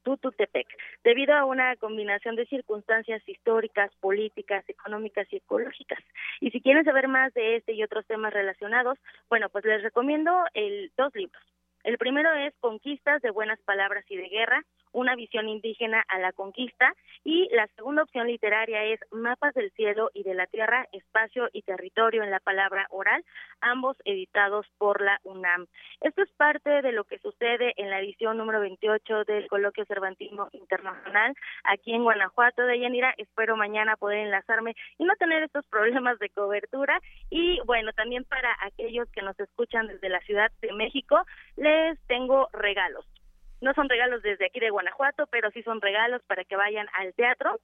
Tututepec, debido a una combinación de circunstancias históricas, políticas, económicas y ecológicas. Y si quieren saber más de este y otros temas relacionados, bueno, pues les recomiendo el, dos libros. El primero es Conquistas de Buenas Palabras y de Guerra, una visión indígena a la conquista y la segunda opción literaria es Mapas del cielo y de la tierra, espacio y territorio en la palabra oral, ambos editados por la UNAM. Esto es parte de lo que sucede en la edición número 28 del Coloquio Cervantino Internacional aquí en Guanajuato de Yanira. Espero mañana poder enlazarme y no tener estos problemas de cobertura y bueno, también para aquellos que nos escuchan desde la Ciudad de México, les tengo regalos. No son regalos desde aquí de Guanajuato, pero sí son regalos para que vayan al teatro,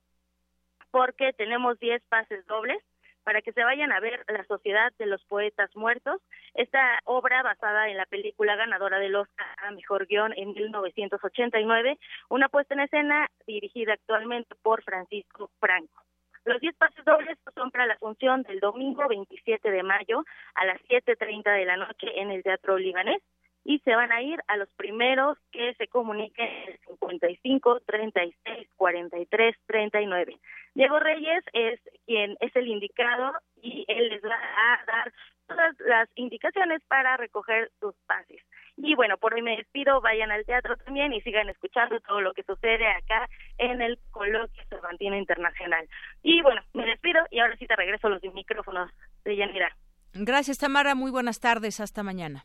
porque tenemos 10 pases dobles para que se vayan a ver La Sociedad de los Poetas Muertos, esta obra basada en la película ganadora del Oscar a Mejor Guión en 1989, una puesta en escena dirigida actualmente por Francisco Franco. Los 10 pases dobles son para la función del domingo 27 de mayo a las 7.30 de la noche en el Teatro Libanés y se van a ir a los primeros que se comuniquen el 55 36 43 39. Diego Reyes es quien es el indicado y él les va a dar todas las indicaciones para recoger sus pases. Y bueno, por hoy me despido, vayan al teatro también y sigan escuchando todo lo que sucede acá en el Coloquio Cervantino Internacional. Y bueno, me despido y ahora sí te regreso los micrófonos de Yanira. Gracias, Tamara. Muy buenas tardes. Hasta mañana.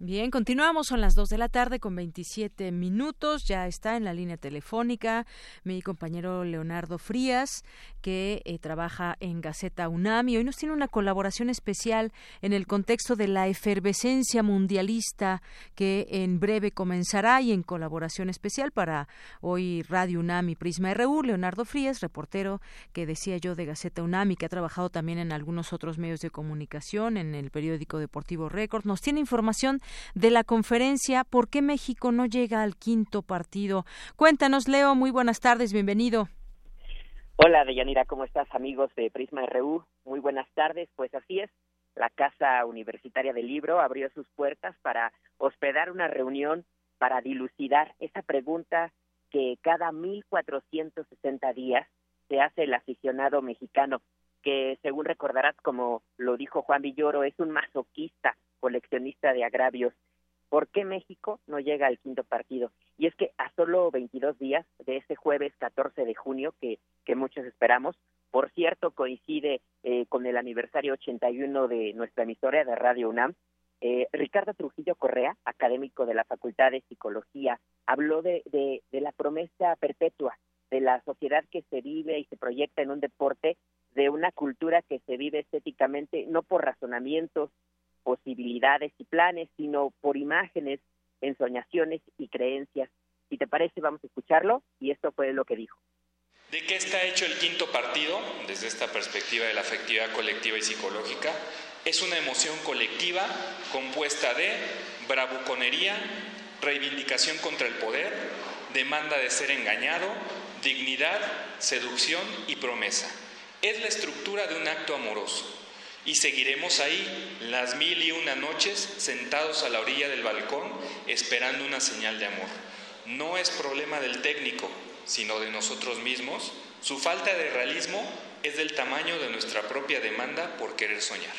Bien, continuamos, son las 2 de la tarde con 27 minutos, ya está en la línea telefónica mi compañero Leonardo Frías, que eh, trabaja en Gaceta UNAM y hoy nos tiene una colaboración especial en el contexto de la efervescencia mundialista que en breve comenzará y en colaboración especial para hoy Radio UNAM y Prisma RU, Leonardo Frías, reportero que decía yo de Gaceta UNAM y que ha trabajado también en algunos otros medios de comunicación, en el periódico deportivo Récord, nos tiene información de la conferencia ¿Por qué México no llega al quinto partido? Cuéntanos, Leo, muy buenas tardes, bienvenido. Hola, Deyanira, ¿cómo estás, amigos de Prisma RU? Muy buenas tardes, pues así es. La Casa Universitaria del Libro abrió sus puertas para hospedar una reunión para dilucidar esa pregunta que cada 1460 días se hace el aficionado mexicano, que según recordarás, como lo dijo Juan Villoro, es un masoquista coleccionista de agravios. ¿Por qué México no llega al quinto partido? Y es que a solo 22 días de ese jueves 14 de junio, que, que muchos esperamos, por cierto, coincide eh, con el aniversario 81 de nuestra emisora de Radio UNAM, eh, Ricardo Trujillo Correa, académico de la Facultad de Psicología, habló de, de, de la promesa perpetua de la sociedad que se vive y se proyecta en un deporte, de una cultura que se vive estéticamente, no por razonamientos posibilidades y planes, sino por imágenes, ensoñaciones y creencias. Si te parece, vamos a escucharlo y esto fue lo que dijo. ¿De qué está hecho el quinto partido? Desde esta perspectiva de la afectividad colectiva y psicológica, es una emoción colectiva compuesta de bravuconería, reivindicación contra el poder, demanda de ser engañado, dignidad, seducción y promesa. Es la estructura de un acto amoroso y seguiremos ahí las mil y una noches sentados a la orilla del balcón esperando una señal de amor. No es problema del técnico, sino de nosotros mismos. Su falta de realismo es del tamaño de nuestra propia demanda por querer soñar.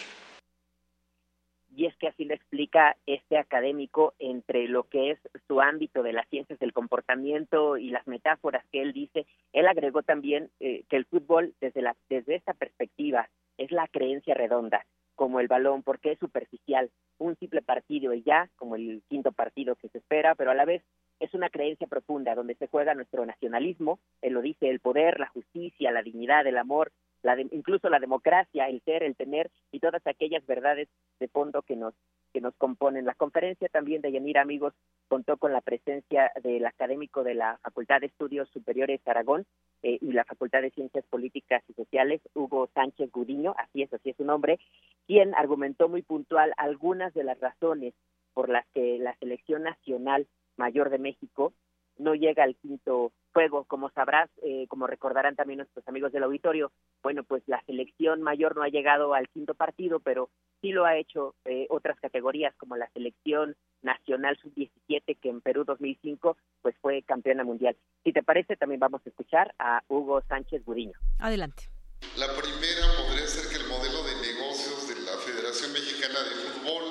Y es que explica este académico entre lo que es su ámbito de las ciencias del comportamiento y las metáforas que él dice. Él agregó también eh, que el fútbol desde, la, desde esta perspectiva es la creencia redonda, como el balón, porque es superficial, un simple partido y ya, como el quinto partido que se espera, pero a la vez es una creencia profunda donde se juega nuestro nacionalismo, él lo dice, el poder, la justicia, la dignidad, el amor, la incluso la democracia, el ser, el tener y todas aquellas verdades de fondo que nos que nos componen. La conferencia también de Yanira Amigos contó con la presencia del académico de la Facultad de Estudios Superiores Aragón eh, y la Facultad de Ciencias Políticas y Sociales, Hugo Sánchez Gudiño, así es, así es su nombre, quien argumentó muy puntual algunas de las razones por las que la selección nacional mayor de México no llega al quinto juego. Como sabrás, eh, como recordarán también nuestros amigos del auditorio, bueno, pues la selección mayor no ha llegado al quinto partido, pero sí lo ha hecho eh, otras categorías como la selección nacional sub-17 que en Perú 2005 pues fue campeona mundial. Si te parece, también vamos a escuchar a Hugo Sánchez Budiño. Adelante. La primera podría ser que el modelo de negocios de la Federación Mexicana de Fútbol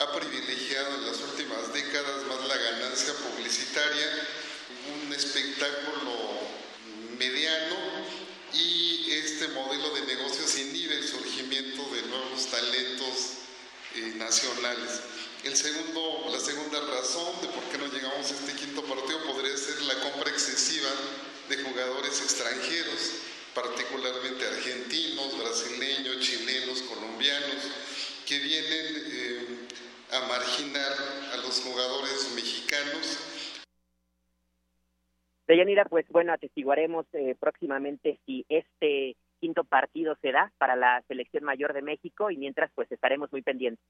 ha privilegiado en las últimas décadas publicitaria, un espectáculo mediano y este modelo de negocios inhibe el surgimiento de nuevos talentos eh, nacionales. El segundo, la segunda razón de por qué no llegamos a este quinto partido podría ser la compra excesiva de jugadores extranjeros, particularmente argentinos, brasileños, chilenos, colombianos, que vienen eh, a marginar a los jugadores mexicanos. Deyanira, pues bueno, atestiguaremos eh, próximamente si este quinto partido se da para la selección mayor de México y mientras pues estaremos muy pendientes.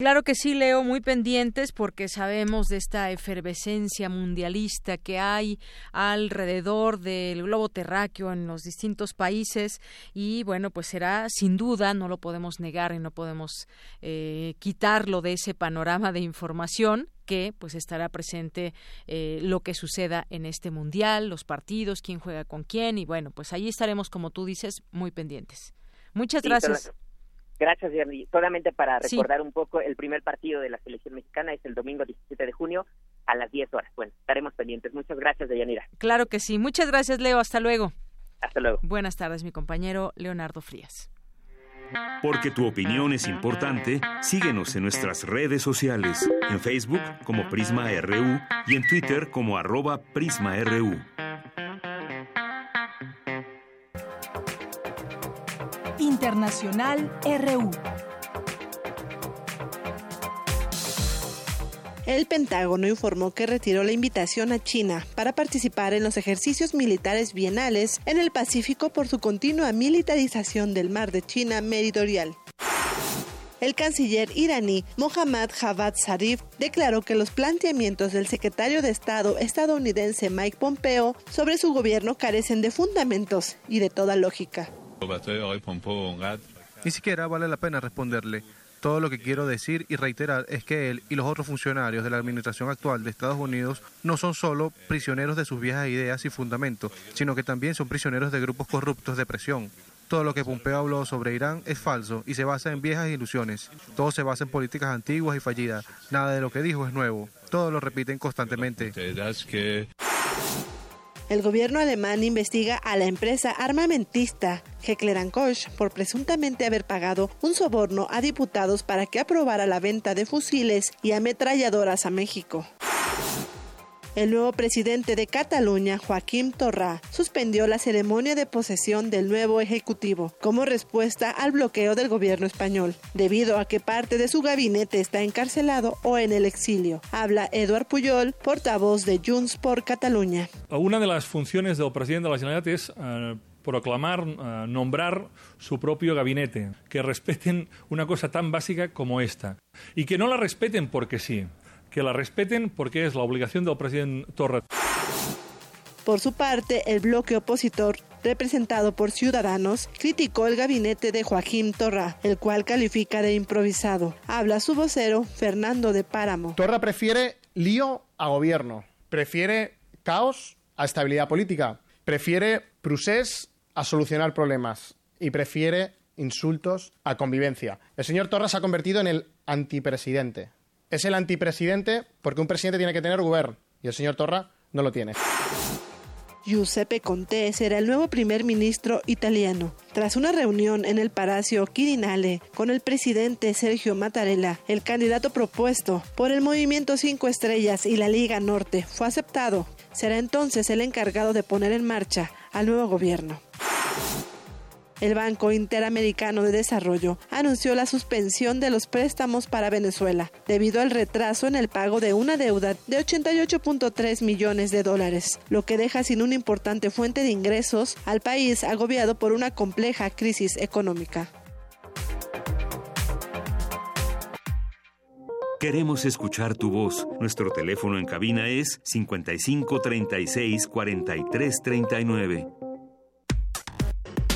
Claro que sí, Leo, muy pendientes porque sabemos de esta efervescencia mundialista que hay alrededor del globo terráqueo en los distintos países y bueno, pues será sin duda, no lo podemos negar y no podemos eh, quitarlo de ese panorama de información que pues estará presente eh, lo que suceda en este mundial, los partidos, quién juega con quién y bueno, pues ahí estaremos como tú dices muy pendientes. Muchas gracias. Gracias, Jerry. Solamente para recordar un poco, el primer partido de la selección mexicana es el domingo 17 de junio a las 10 horas. Bueno, estaremos pendientes. Muchas gracias, Deyanira. Claro que sí. Muchas gracias, Leo. Hasta luego. Hasta luego. Buenas tardes, mi compañero Leonardo Frías. Porque tu opinión es importante, síguenos en nuestras redes sociales, en Facebook como Prisma RU y en Twitter como arroba PrismaRU. Internacional RU. El Pentágono informó que retiró la invitación a China para participar en los ejercicios militares bienales en el Pacífico por su continua militarización del mar de China Meridional. El canciller iraní Mohammad Javad Zarif declaró que los planteamientos del secretario de Estado estadounidense Mike Pompeo sobre su gobierno carecen de fundamentos y de toda lógica. Ni siquiera vale la pena responderle. Todo lo que quiero decir y reiterar es que él y los otros funcionarios de la administración actual de Estados Unidos no son solo prisioneros de sus viejas ideas y fundamentos, sino que también son prisioneros de grupos corruptos de presión. Todo lo que Pompeo habló sobre Irán es falso y se basa en viejas ilusiones. Todo se basa en políticas antiguas y fallidas. Nada de lo que dijo es nuevo. Todo lo repiten constantemente. El gobierno alemán investiga a la empresa armamentista Heckler Koch por presuntamente haber pagado un soborno a diputados para que aprobara la venta de fusiles y ametralladoras a México. El nuevo presidente de Cataluña, Joaquín Torra, suspendió la ceremonia de posesión del nuevo ejecutivo como respuesta al bloqueo del gobierno español, debido a que parte de su gabinete está encarcelado o en el exilio. Habla Eduard Puyol, portavoz de Junts por Cataluña. Una de las funciones del presidente de la Generalitat es eh, proclamar, eh, nombrar su propio gabinete, que respeten una cosa tan básica como esta, y que no la respeten porque sí, que la respeten porque es la obligación del presidente Torres. Por su parte, el bloque opositor, representado por Ciudadanos, criticó el gabinete de Joaquín Torra, el cual califica de improvisado. Habla su vocero, Fernando de Páramo. Torra prefiere lío a gobierno, prefiere caos a estabilidad política, prefiere procés a solucionar problemas y prefiere insultos a convivencia. El señor Torra se ha convertido en el antipresidente es el antipresidente porque un presidente tiene que tener gobierno y el señor Torra no lo tiene. Giuseppe Conte será el nuevo primer ministro italiano. Tras una reunión en el Palacio Quirinale con el presidente Sergio Mattarella, el candidato propuesto por el Movimiento Cinco Estrellas y la Liga Norte fue aceptado. Será entonces el encargado de poner en marcha al nuevo gobierno. El Banco Interamericano de Desarrollo anunció la suspensión de los préstamos para Venezuela debido al retraso en el pago de una deuda de 88.3 millones de dólares, lo que deja sin una importante fuente de ingresos al país agobiado por una compleja crisis económica. Queremos escuchar tu voz. Nuestro teléfono en cabina es 55 36 43 39.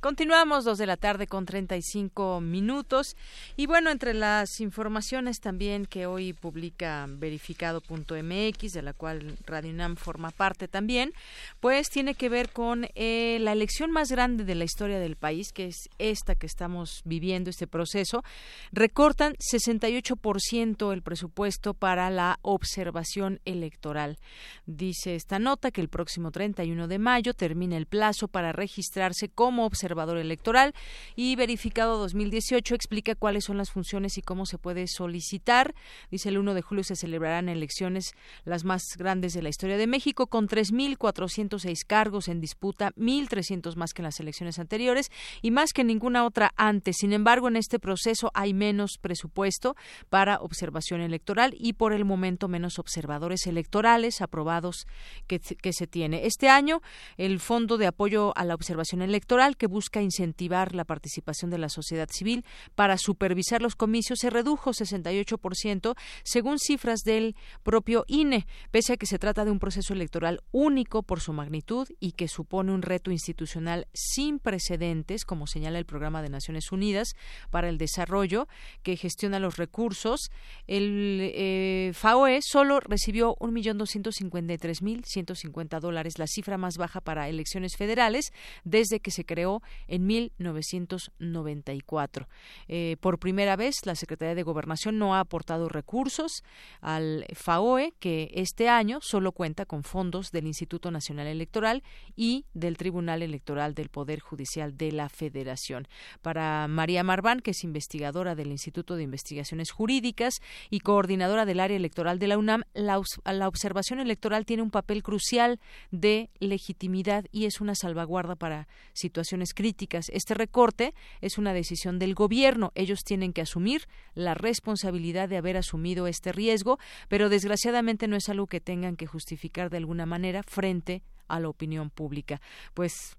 Continuamos dos de la tarde con 35 minutos y bueno, entre las informaciones también que hoy publica verificado.mx, de la cual Radio UNAM forma parte también, pues tiene que ver con eh, la elección más grande de la historia del país, que es esta que estamos viviendo, este proceso. Recortan 68% el presupuesto para la observación electoral. Dice esta nota que el próximo 31 de mayo termina el plazo para registrarse como observador observador electoral y verificado 2018 explica cuáles son las funciones y cómo se puede solicitar. Dice el 1 de julio se celebrarán elecciones las más grandes de la historia de México con 3.406 cargos en disputa, 1.300 más que en las elecciones anteriores y más que ninguna otra antes. Sin embargo, en este proceso hay menos presupuesto para observación electoral y por el momento menos observadores electorales aprobados que, que se tiene. Este año, el Fondo de Apoyo a la Observación Electoral, que busca incentivar la participación de la sociedad civil para supervisar los comicios se redujo 68% según cifras del propio INE, pese a que se trata de un proceso electoral único por su magnitud y que supone un reto institucional sin precedentes, como señala el Programa de Naciones Unidas para el Desarrollo, que gestiona los recursos. El eh, FAOE solo recibió 1.253.150 dólares, la cifra más baja para elecciones federales desde que se creó en 1994. Eh, por primera vez, la Secretaría de Gobernación no ha aportado recursos al FAOE, que este año solo cuenta con fondos del Instituto Nacional Electoral y del Tribunal Electoral del Poder Judicial de la Federación. Para María Marván, que es investigadora del Instituto de Investigaciones Jurídicas y coordinadora del área electoral de la UNAM, la, la observación electoral tiene un papel crucial de legitimidad y es una salvaguarda para situaciones críticas. Este recorte es una decisión del gobierno. Ellos tienen que asumir la responsabilidad de haber asumido este riesgo, pero desgraciadamente no es algo que tengan que justificar de alguna manera frente a la opinión pública. Pues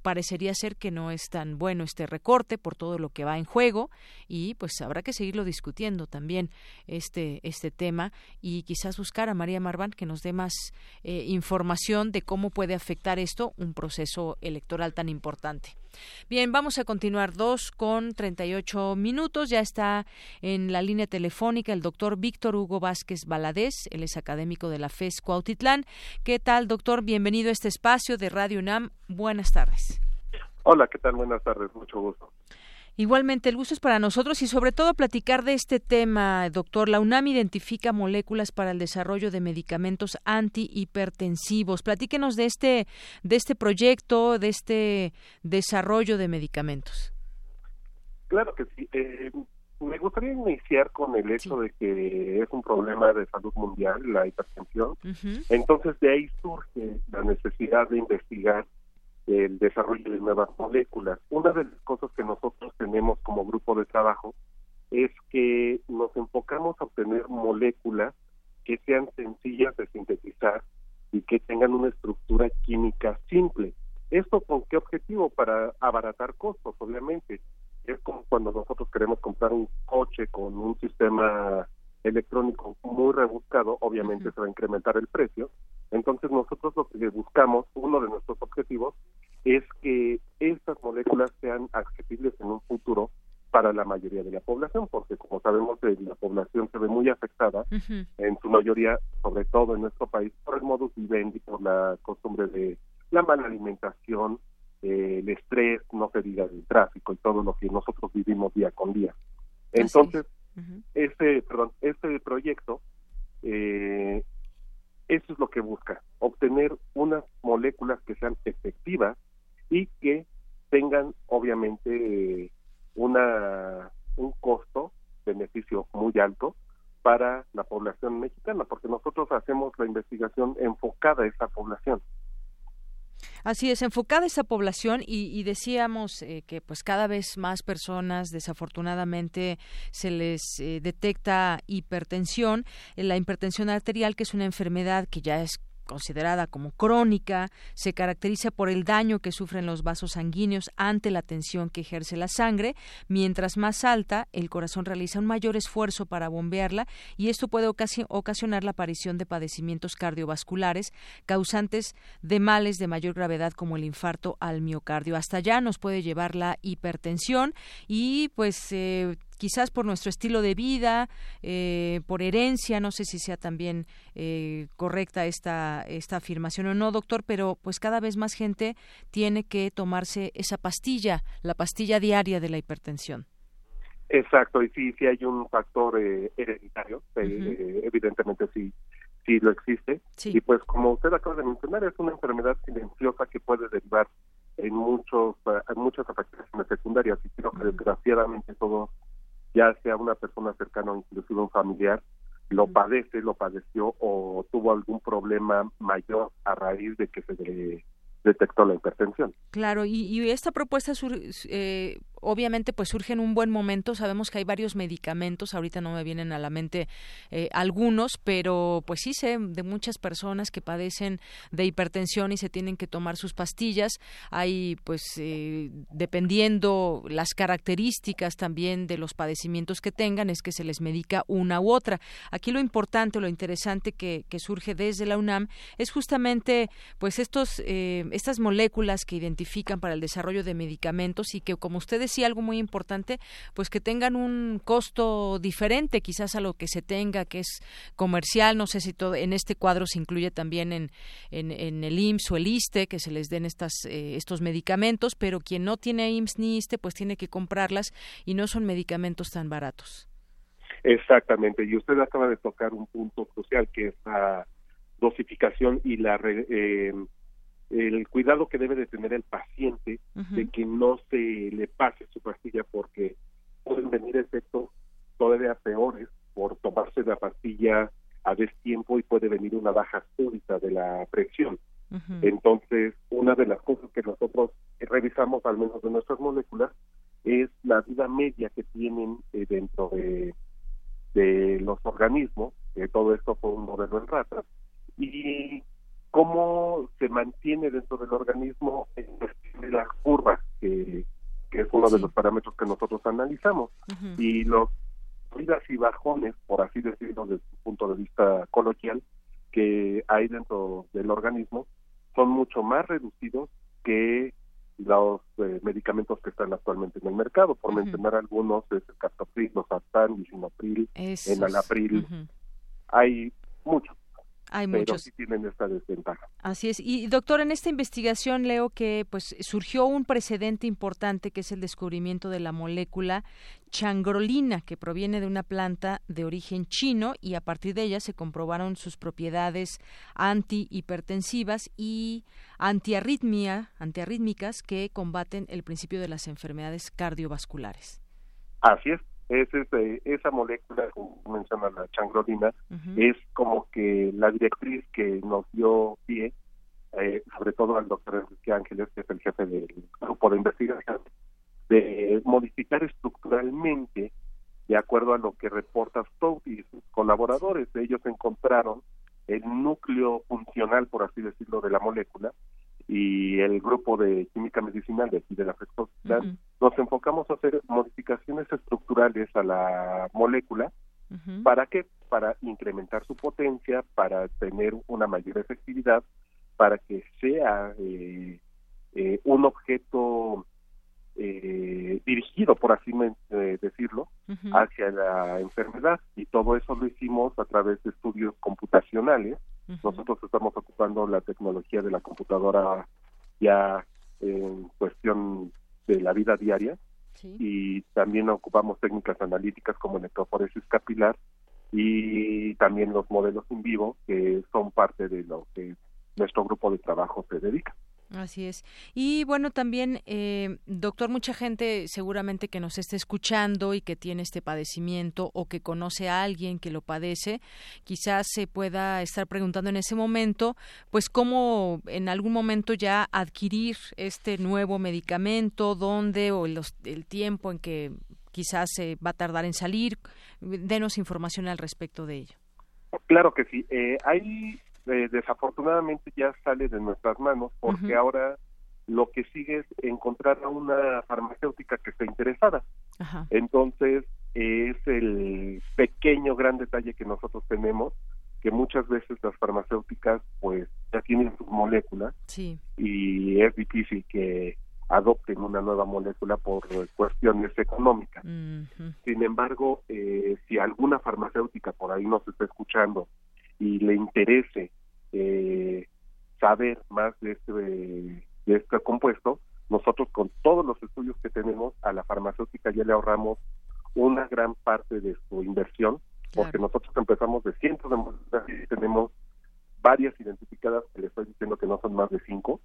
parecería ser que no es tan bueno este recorte por todo lo que va en juego y pues habrá que seguirlo discutiendo también este este tema y quizás buscar a María Marván que nos dé más eh, información de cómo puede afectar esto un proceso electoral tan importante. Bien, vamos a continuar dos con 38 minutos. Ya está en la línea telefónica el doctor Víctor Hugo Vázquez Baladés. Él es académico de la FES Cuautitlán. ¿Qué tal, doctor? Bienvenido a este espacio de Radio UNAM. Buenas tardes. Hola, ¿qué tal? Buenas tardes. Mucho gusto. Igualmente, el gusto es para nosotros y sobre todo platicar de este tema, doctor. La UNAM identifica moléculas para el desarrollo de medicamentos antihipertensivos. Platíquenos de este, de este proyecto, de este desarrollo de medicamentos. Claro que sí. Eh, me gustaría iniciar con el hecho de que es un problema de salud mundial, la hipertensión. Entonces, de ahí surge la necesidad de investigar el desarrollo de nuevas moléculas. Una de las cosas que nosotros tenemos como grupo de trabajo es que nos enfocamos a obtener moléculas que sean sencillas de sintetizar y que tengan una estructura química simple. ¿Esto con qué objetivo? Para abaratar costos, obviamente. Es como cuando nosotros queremos comprar un coche con un sistema electrónico muy rebuscado, obviamente se va a incrementar el precio. Entonces nosotros lo que buscamos, uno de nuestros objetivos, es que estas moléculas sean accesibles en un futuro para la mayoría de la población, porque como sabemos eh, la población se ve muy afectada, en su mayoría, sobre todo en nuestro país, por el modus vivendi, por la costumbre de la mala alimentación, eh, el estrés, no se diga el tráfico y todo lo que nosotros vivimos día con día. Entonces, Este, perdón, este proyecto, eh, eso es lo que busca, obtener unas moléculas que sean efectivas y que tengan obviamente una un costo beneficio muy alto para la población mexicana, porque nosotros hacemos la investigación enfocada a esa población. Así es, enfocada esa población y, decíamos eh, que pues cada vez más personas desafortunadamente se les eh, detecta hipertensión, la hipertensión arterial que es una enfermedad que ya es considerada como crónica, se caracteriza por el daño que sufren los vasos sanguíneos ante la tensión que ejerce la sangre. Mientras más alta, el corazón realiza un mayor esfuerzo para bombearla y esto puede ocasionar la aparición de padecimientos cardiovasculares causantes de males de mayor gravedad como el infarto al miocardio. Hasta allá nos puede llevar la hipertensión y pues eh, quizás por nuestro estilo de vida, eh, por herencia, no sé si sea también eh, correcta esta, esta afirmación o no, doctor, pero pues cada vez más gente tiene que tomarse esa pastilla, la pastilla diaria de la hipertensión. Exacto, y sí, sí hay un factor eh, hereditario, evidentemente sí, sí lo existe. Y pues como usted acaba de mencionar, es una enfermedad silenciosa que puede derivar en muchos en muchas afectaciones secundarias y creo que desgraciadamente todo ya sea una persona cercana o inclusive un familiar, lo padece, lo padeció o tuvo algún problema mayor a raíz de que se le detectó la hipertensión. Claro, y, esta propuesta eh, obviamente pues surge en un buen momento. Sabemos que hay varios medicamentos, ahorita no me vienen a la mente eh, algunos, pero pues sí sé de muchas personas que padecen de hipertensión y se tienen que tomar sus pastillas. Hay pues eh, dependiendo las características también de los padecimientos que tengan es que se les medica una u otra. Aquí lo importante, lo interesante que, que surge desde la UNAM es justamente pues estos eh, estas moléculas que identifican para el desarrollo de medicamentos y que como ustedes sí algo muy importante, pues que tengan un costo diferente quizás a lo que se tenga, que es comercial. No sé si todo en este cuadro se incluye también en, en, el IMSS o el ISTE, que se les den estas, eh, estos medicamentos, pero quien no tiene IMSS ni ISTE, pues tiene que comprarlas y no son medicamentos tan baratos. Exactamente, y usted acaba de tocar un punto crucial que es la dosificación y la eh, el cuidado que debe de tener el paciente de que no se le pase su pastilla porque pueden venir efectos todavía peores por tomarse la pastilla a destiempo y puede venir una baja súbita de la presión. Entonces, una de las cosas que nosotros revisamos, al menos de nuestras moléculas, es la vida media que tienen eh, dentro de, de los organismos, todo esto fue un modelo en ratas, y cómo se mantiene dentro del organismo en de las curvas, que, es uno de los parámetros que nosotros analizamos. Y los subidas y bajones, por así decirlo, desde un punto de vista coloquial, que hay dentro del organismo, son mucho más reducidos que los eh, medicamentos que están actualmente en el mercado. Por mencionar algunos, es el captopril, los lisinopril, enalapril. Hay muchos. Hay muchos. tienen esta desventaja. Así es. Y doctor, en esta investigación leo que pues surgió un precedente importante que es el descubrimiento de la molécula changrolina que proviene de una planta de origen chino y a partir de ella se comprobaron sus propiedades antihipertensivas y antiarritmia, antiarrítmicas que combaten el principio de las enfermedades cardiovasculares. Así es es esa molécula, como menciona la changrolina, es como que la directriz que nos dio pie, eh, sobre todo al doctor Enrique Ángeles, que es el jefe del grupo de investigación, de modificar estructuralmente de acuerdo a lo que reporta Stout y sus colaboradores. Ellos encontraron el núcleo funcional, por así decirlo, de la molécula y el grupo de química medicinal de aquí de la Frescosidad, nos enfocamos a hacer modificaciones estructurales a la molécula. ¿Para qué? Para incrementar su potencia, para tener una mayor efectividad, para que sea eh, eh, un objeto eh, dirigido, por así decirlo, hacia la enfermedad. Y todo eso lo hicimos a través de estudios computacionales nosotros estamos ocupando la tecnología de la computadora ya en cuestión de la vida diaria y también ocupamos técnicas analíticas como electroforesis capilar y también los modelos en vivo que son parte de lo que nuestro grupo de trabajo se dedica. Así es. Y bueno, también, eh, doctor, mucha gente seguramente que nos esté escuchando y que tiene este padecimiento o que conoce a alguien que lo padece, quizás se pueda estar preguntando en ese momento, pues cómo en algún momento ya adquirir este nuevo medicamento, dónde o el tiempo en que quizás se va a tardar en salir. Denos información al respecto de ello. Claro que sí. Eh, hay eh, desafortunadamente ya sale de nuestras manos porque ahora lo que sigue es encontrar a una farmacéutica que esté interesada. Entonces, es el pequeño gran detalle que nosotros tenemos, que muchas veces las farmacéuticas pues ya tienen sus moléculas y es difícil que adopten una nueva molécula por cuestiones económicas. Sin embargo, eh, si alguna farmacéutica por ahí nos está escuchando y le interese eh, saber más de este, de este compuesto, nosotros con todos los estudios que tenemos a la farmacéutica ya le ahorramos una gran parte de su inversión, porque nosotros empezamos de cientos de moléculas y tenemos varias identificadas, que le estoy diciendo que no son más de cinco,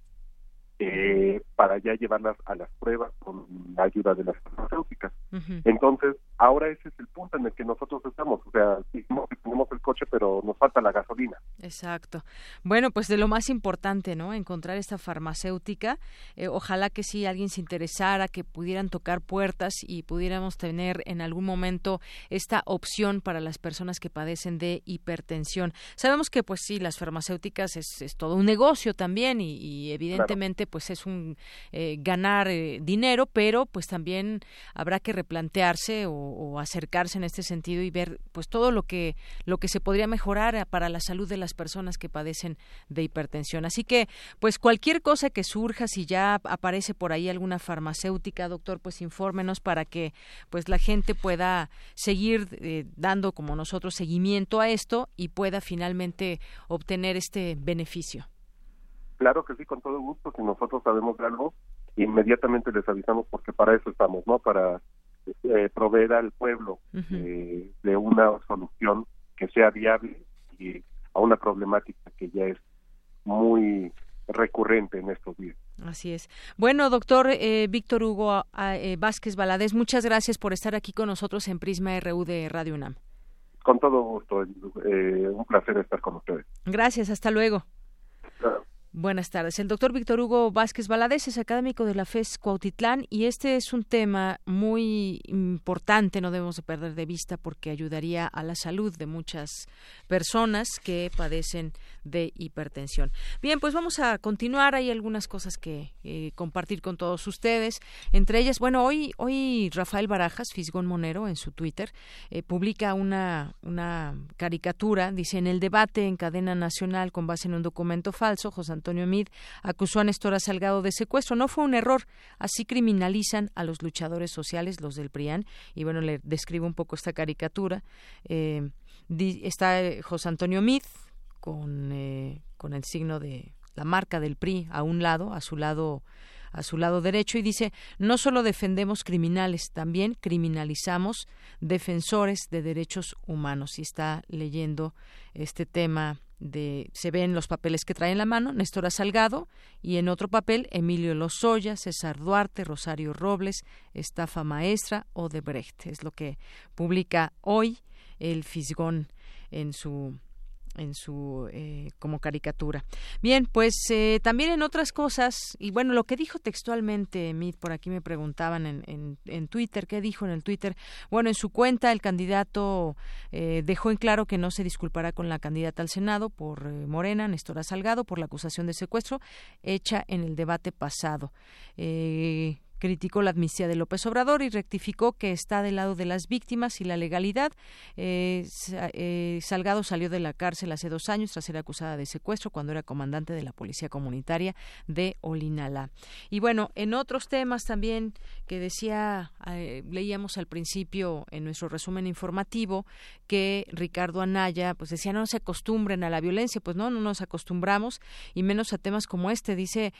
eh, para ya llevarlas a las pruebas con la ayuda de las farmacéuticas. Entonces, ahora ese es el punto en el que nosotros estamos. O sea, tenemos el coche, pero nos falta la gasolina. Exacto. Bueno, pues de lo más importante, ¿no? Encontrar esta farmacéutica. Eh, ojalá que si alguien se interesara, que pudieran tocar puertas y pudiéramos tener en algún momento esta opción para las personas que padecen de hipertensión. Sabemos que, pues sí, las farmacéuticas es, todo un negocio también y, evidentemente, pues es un eh, ganar eh, dinero, pero pues también habrá que replantearse o, acercarse en este sentido y ver pues todo lo que lo que se podría mejorar eh, para la salud de las personas que padecen de hipertensión. Así que pues cualquier cosa que surja, si ya aparece por ahí alguna farmacéutica, doctor, pues infórmenos para que pues la gente pueda seguir dando como nosotros seguimiento a esto y pueda finalmente obtener este beneficio. Claro que sí, con todo gusto. Si nosotros sabemos algo, inmediatamente les avisamos porque para eso estamos, ¿no? Para eh, proveer al pueblo eh, de una solución que sea viable y a una problemática que ya es muy recurrente en estos días. Así es. Bueno, doctor eh, Víctor Hugo eh, Vázquez Valadez, muchas gracias por estar aquí con nosotros en Prisma RU de Radio UNAM. Con todo gusto, un placer estar con ustedes. Gracias, hasta luego. Buenas tardes. El doctor Víctor Hugo Vázquez Valadez es académico de la FES Cuautitlán y este es un tema muy importante, no debemos de perder de vista porque ayudaría a la salud de muchas personas que padecen de hipertensión. Bien, pues vamos a continuar. Hay algunas cosas que eh, compartir con todos ustedes. Entre ellas, bueno, hoy, hoy Rafael Barajas, Fisgón Monero, en su Twitter, eh, publica una, una caricatura. Dice, en el debate en cadena nacional con base en un documento falso, José Antonio Antonio Mid acusó a Néstor Salgado de secuestro. No fue un error. Así criminalizan a los luchadores sociales, los del PRIAN. Y bueno, le describo un poco esta caricatura. Eh, está eh, José Antonio Mid con, eh, con el signo de la marca del PRI a un lado, a su lado a su lado derecho y dice no solo defendemos criminales, también criminalizamos defensores de derechos humanos. Y está leyendo este tema de se ven los papeles que trae en la mano Néstor Salgado y en otro papel Emilio Lozoya, César Duarte, Rosario Robles, Estafa Maestra o de Brecht. Es lo que publica hoy el Fisgón en su en su eh, como caricatura. Bien, pues eh, también en otras cosas y bueno lo que dijo textualmente Mit por aquí me preguntaban en, en, en, Twitter qué dijo en el Twitter. Bueno, en su cuenta el candidato eh, dejó en claro que no se disculpará con la candidata al Senado por Morena, Néstor Salgado, por la acusación de secuestro hecha en el debate pasado. Eh, criticó la amnistía de López Obrador y rectificó que está del lado de las víctimas y la legalidad. Eh, eh, Salgado salió de la cárcel hace dos años tras ser acusada de secuestro cuando era comandante de la Policía Comunitaria de Olinala. Y bueno, en otros temas también que decía, eh, leíamos al principio en nuestro resumen informativo que Ricardo Anaya pues decía no se acostumbren a la violencia, pues no, no nos acostumbramos y menos a temas como este. Dice,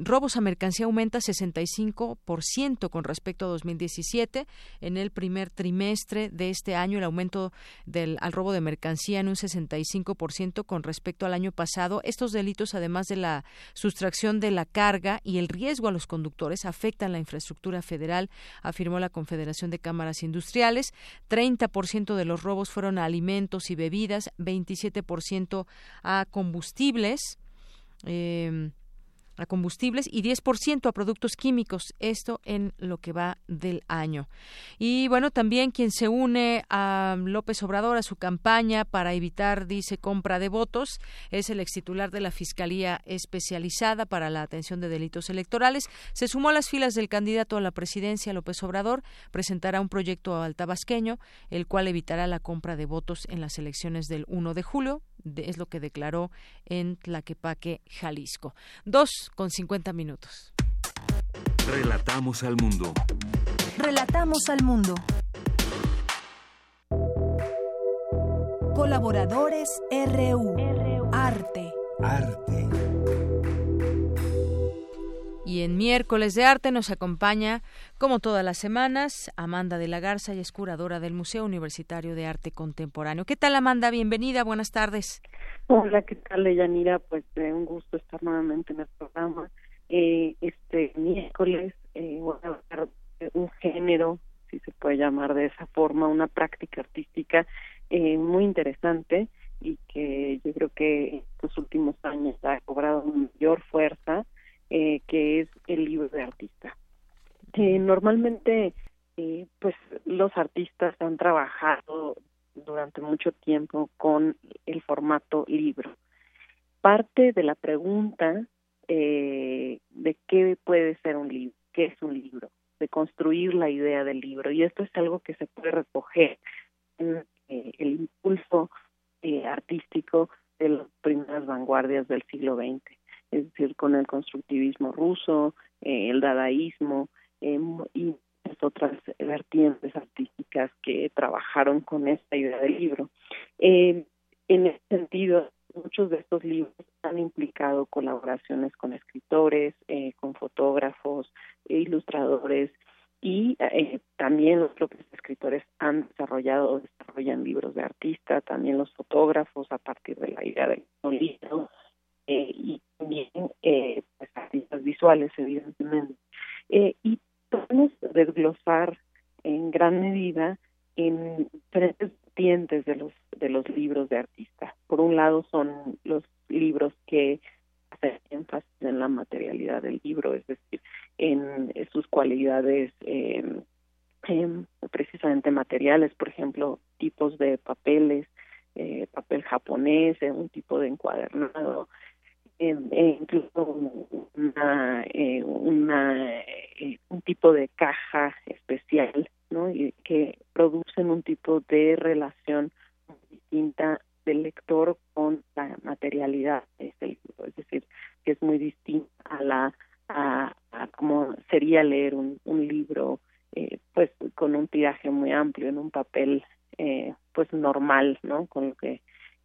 robos a mercancía aumenta 65 1.1% con respecto a 2017. En el primer trimestre de este año, el aumento del al robo de mercancía en un 65% con respecto al año pasado. Estos delitos, además de la sustracción de la carga y el riesgo a los conductores, afectan la infraestructura federal, afirmó la Confederación de Cámaras Industriales. 30% de los robos fueron a alimentos y bebidas, 27% a combustibles. Eh, a combustibles y 10% a productos químicos, esto en lo que va del año. Y bueno, también quien se une a López Obrador a su campaña para evitar, dice, compra de votos, es el ex titular de la Fiscalía Especializada para la Atención de Delitos Electorales. Se sumó a las filas del candidato a la presidencia, López Obrador, presentará un proyecto al tabasqueño, el cual evitará la compra de votos en las elecciones del 1 de julio, es lo que declaró en Tlaquepaque, Jalisco. Dos con cincuenta minutos. Relatamos al mundo. Relatamos al mundo. Colaboradores RU. Arte. Arte. Y en miércoles de arte nos acompaña, como todas las semanas, Amanda de la Garza y es curadora del Museo Universitario de Arte Contemporáneo. ¿Qué tal, Amanda? Bienvenida, buenas tardes. Hola, ¿qué tal, Yanira? Pues eh, un gusto estar nuevamente en el programa. Eh, este miércoles eh, voy a hablar de un género, si se puede llamar de esa forma, una práctica artística eh, muy interesante y que yo creo que en estos últimos años ha cobrado mayor fuerza eh, que es el libro de artista. Eh, normalmente, eh, pues los artistas han trabajado durante mucho tiempo con el formato libro. Parte de la pregunta eh, de qué puede ser un libro, qué es un libro, de construir la idea del libro. Y esto es algo que se puede recoger en eh, el impulso eh, artístico de las primeras vanguardias del siglo XX es decir, con el constructivismo ruso, eh, el dadaísmo eh, y otras vertientes artísticas que trabajaron con esta idea del libro. Eh, en ese sentido, muchos de estos libros han implicado colaboraciones con escritores, eh, con fotógrafos, e ilustradores y eh, también los propios escritores han desarrollado o desarrollan libros de artista, también los fotógrafos a partir de la idea del libro eh, y también eh, pues, artistas visuales, evidentemente. Eh, y podemos desglosar en gran medida en diferentes vertientes de los de los libros de artista. Por un lado son los libros que hacen énfasis en la materialidad del libro, es decir, en, sus cualidades eh, precisamente materiales, por ejemplo, tipos de papeles, eh, papel japonés, un tipo de encuadernado, eh, incluso una, eh, una eh, un tipo de caja especial no y que producen un tipo de relación distinta del lector con la materialidad es decir que es muy distinta a la a, a como sería leer un, un libro eh, pues con un tiraje muy amplio en un papel eh, pues normal no con lo que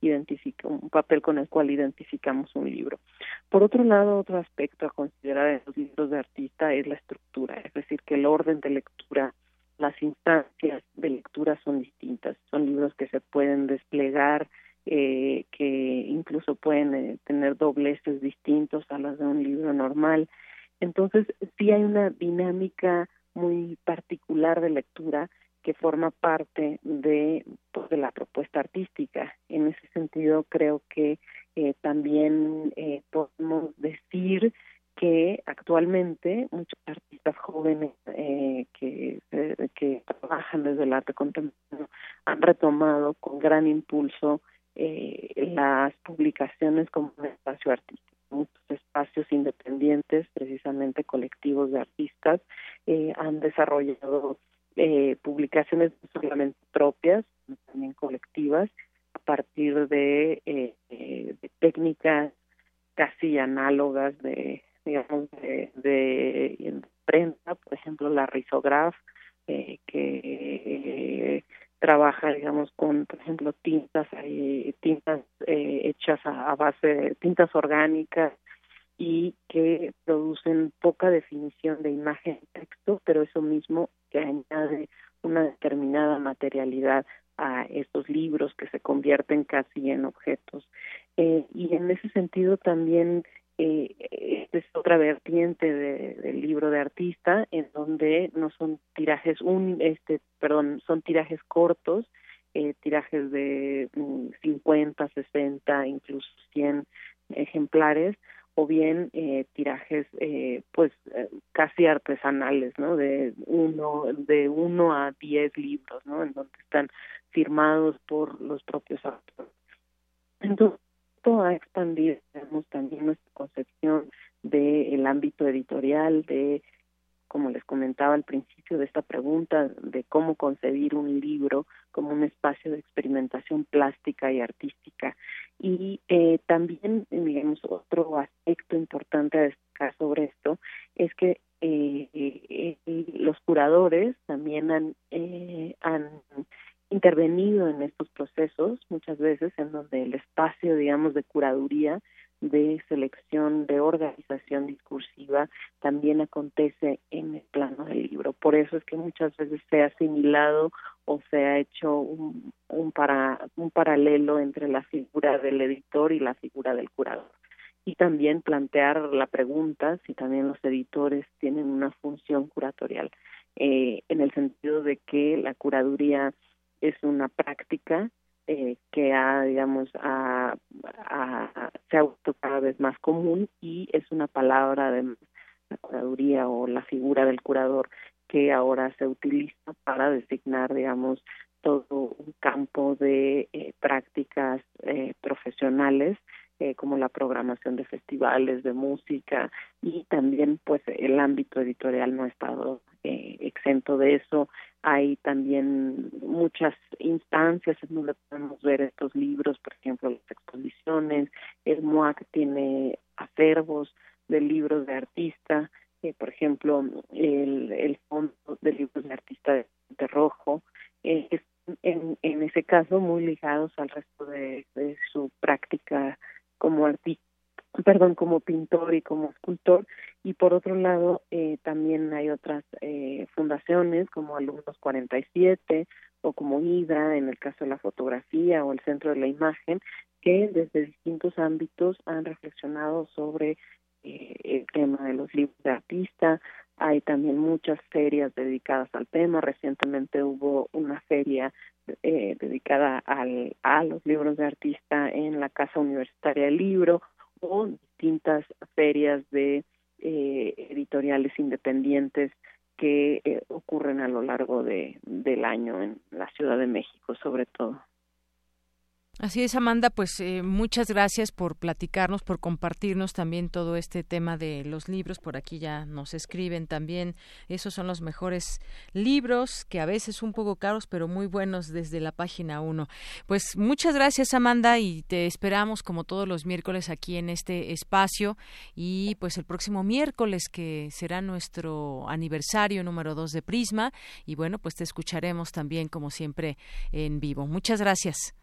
identifica un papel con el cual identificamos un libro. Por otro lado, otro aspecto a considerar en los libros de artista es la estructura, es decir, que el orden de lectura, las instancias de lectura son distintas, son libros que se pueden desplegar, eh, que incluso pueden eh, tener dobleces distintos a las de un libro normal. Entonces, sí hay una dinámica muy particular de lectura que forma parte de, pues, de la propuesta artística. En ese sentido, creo que eh, también eh, podemos decir que actualmente muchos artistas jóvenes eh, que, eh, que trabajan desde el arte contemporáneo han retomado con gran impulso eh, las publicaciones como un espacio artístico muchos espacios independientes, precisamente colectivos de artistas, eh, han desarrollado eh, publicaciones no solamente propias, sino también colectivas, partir de, eh, eh, de técnicas casi análogas de, digamos, de, de, prensa, por ejemplo, la risograf, eh, que eh, trabaja, digamos, con, por ejemplo, tintas, tintas eh, hechas a, a, base de tintas orgánicas, y que producen poca definición de imagen texto, pero eso mismo que añade una determinada materialidad a estos libros que se convierten casi en objetos. Eh, y en ese sentido también eh, es otra vertiente del libro de artista en donde no son tirajes un este perdón son tirajes cortos eh, tirajes de 50 mm, 60 incluso 100 ejemplares o bien eh, tirajes eh, pues eh, casi artesanales no de uno de uno a diez libros no en donde están firmados por los propios autores entonces esto ha expandido también nuestra concepción del ámbito editorial de como les comentaba al principio de esta pregunta, de cómo concebir un libro como un espacio de experimentación plástica y artística. Y eh, también, digamos, otro aspecto importante a destacar sobre esto es que eh, eh, los curadores también han, han intervenido en estos procesos muchas veces en donde el espacio, digamos, de curaduría de selección, de organización discursiva, también acontece en el plano del libro. Por eso es que muchas veces se ha asimilado o se ha hecho un, un, para, un paralelo entre la figura del editor y la figura del curador. Y también plantear la pregunta si también los editores tienen una función curatorial, eh, en el sentido de que la curaduría es una práctica eh, que ha, digamos, a, se ha vuelto cada vez más común y es una palabra de la curaduría o la figura del curador que ahora se utiliza para designar, digamos, todo un campo de eh, prácticas eh, profesionales como la programación de festivales de música y también pues el ámbito editorial no ha estado exento de eso hay también muchas instancias en donde podemos ver estos libros, por ejemplo, las exposiciones. El MOAC tiene acervos de libros de artista, eh, por ejemplo, el, el fondo de libros de artista de, rojo, eh, en, en ese caso muy ligados al resto de su práctica como artista perdón, como pintor y como escultor. Y por otro lado, eh, también hay otras eh, fundaciones como Alumnos 47 o como Hidra en el caso de la fotografía o el Centro de la Imagen, que desde distintos ámbitos han reflexionado sobre eh, el tema de los libros de artista. Hay también muchas ferias dedicadas al tema. Recientemente hubo una feria eh, dedicada al, a los libros de artista en la Casa Universitaria del Libro o distintas ferias de eh, editoriales independientes que eh, ocurren a lo largo de, del año en la Ciudad de México, sobre todo. Así es, Amanda, pues eh, muchas gracias por platicarnos, por compartirnos también todo este tema de los libros. Por aquí ya nos escriben también. Esos son los mejores libros, que a veces un poco caros, pero muy buenos desde la página 1. Pues muchas gracias, Amanda, y te esperamos como todos los miércoles aquí en este espacio. Y pues el próximo miércoles, que será nuestro aniversario número 2 de Prisma. Y bueno, pues te escucharemos también, como siempre, en vivo. Muchas gracias.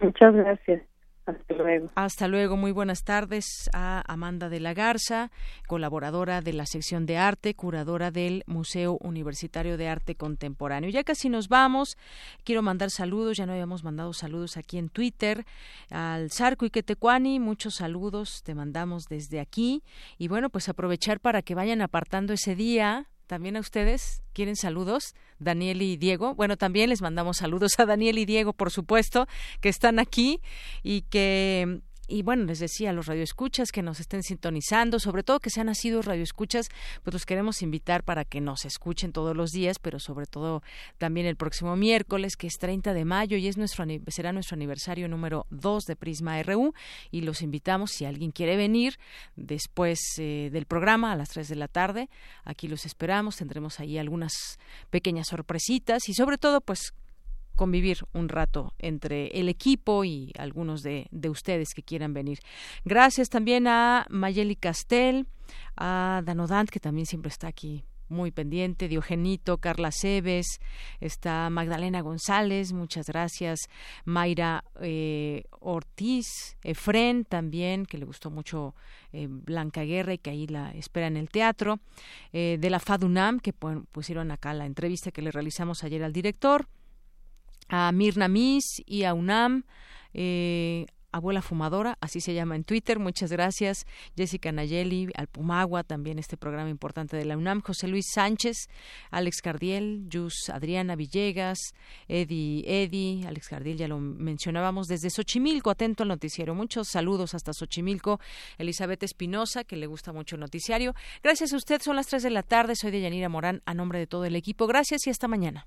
Muchas gracias. Hasta luego. Hasta luego. Muy buenas tardes a Amanda de la Garza, colaboradora de la sección de arte, curadora del Museo Universitario de Arte Contemporáneo. Ya casi nos vamos. Quiero mandar saludos. Ya no habíamos mandado saludos aquí en Twitter. Al Zarco y Quetecuani, muchos saludos te mandamos desde aquí. Y bueno, pues aprovechar para que vayan apartando ese día también a ustedes. ¿Quieren saludos? Daniel y Diego. Bueno, también les mandamos saludos a Daniel y Diego, por supuesto, que están aquí y que y bueno, les decía a los radioescuchas que nos estén sintonizando, sobre todo que sean nacidos radioescuchas, pues los queremos invitar para que nos escuchen todos los días, pero sobre todo también el próximo miércoles, que es 30 de mayo y es nuestro será nuestro aniversario número 2 de Prisma RU y los invitamos si alguien quiere venir después eh, del programa a las 3 de la tarde, aquí los esperamos, tendremos ahí algunas pequeñas sorpresitas y sobre todo pues convivir un rato entre el equipo y algunos de, de ustedes que quieran venir. Gracias también a Mayeli Castel, a Danodant, que también siempre está aquí muy pendiente, Diogenito, Carla Cebes, está Magdalena González, muchas gracias, Mayra eh, Ortiz, Efren también, que le gustó mucho eh, Blanca Guerra y que ahí la espera en el teatro, eh, de la FADUNAM, que pusieron acá la entrevista que le realizamos ayer al director, a Mirna Mis y a UNAM, eh, Abuela Fumadora, así se llama en Twitter. Muchas gracias. Jessica Nayeli, al Pumagua, también este programa importante de la UNAM. José Luis Sánchez, Alex Cardiel, Jus Adriana Villegas, Eddie, Eddie, Alex Cardiel, ya lo mencionábamos, desde Xochimilco, atento al noticiero. Muchos saludos hasta Xochimilco. Elizabeth Espinosa, que le gusta mucho el noticiario. Gracias a usted, son las 3 de la tarde. Soy de Yanira Morán, a nombre de todo el equipo. Gracias y hasta mañana.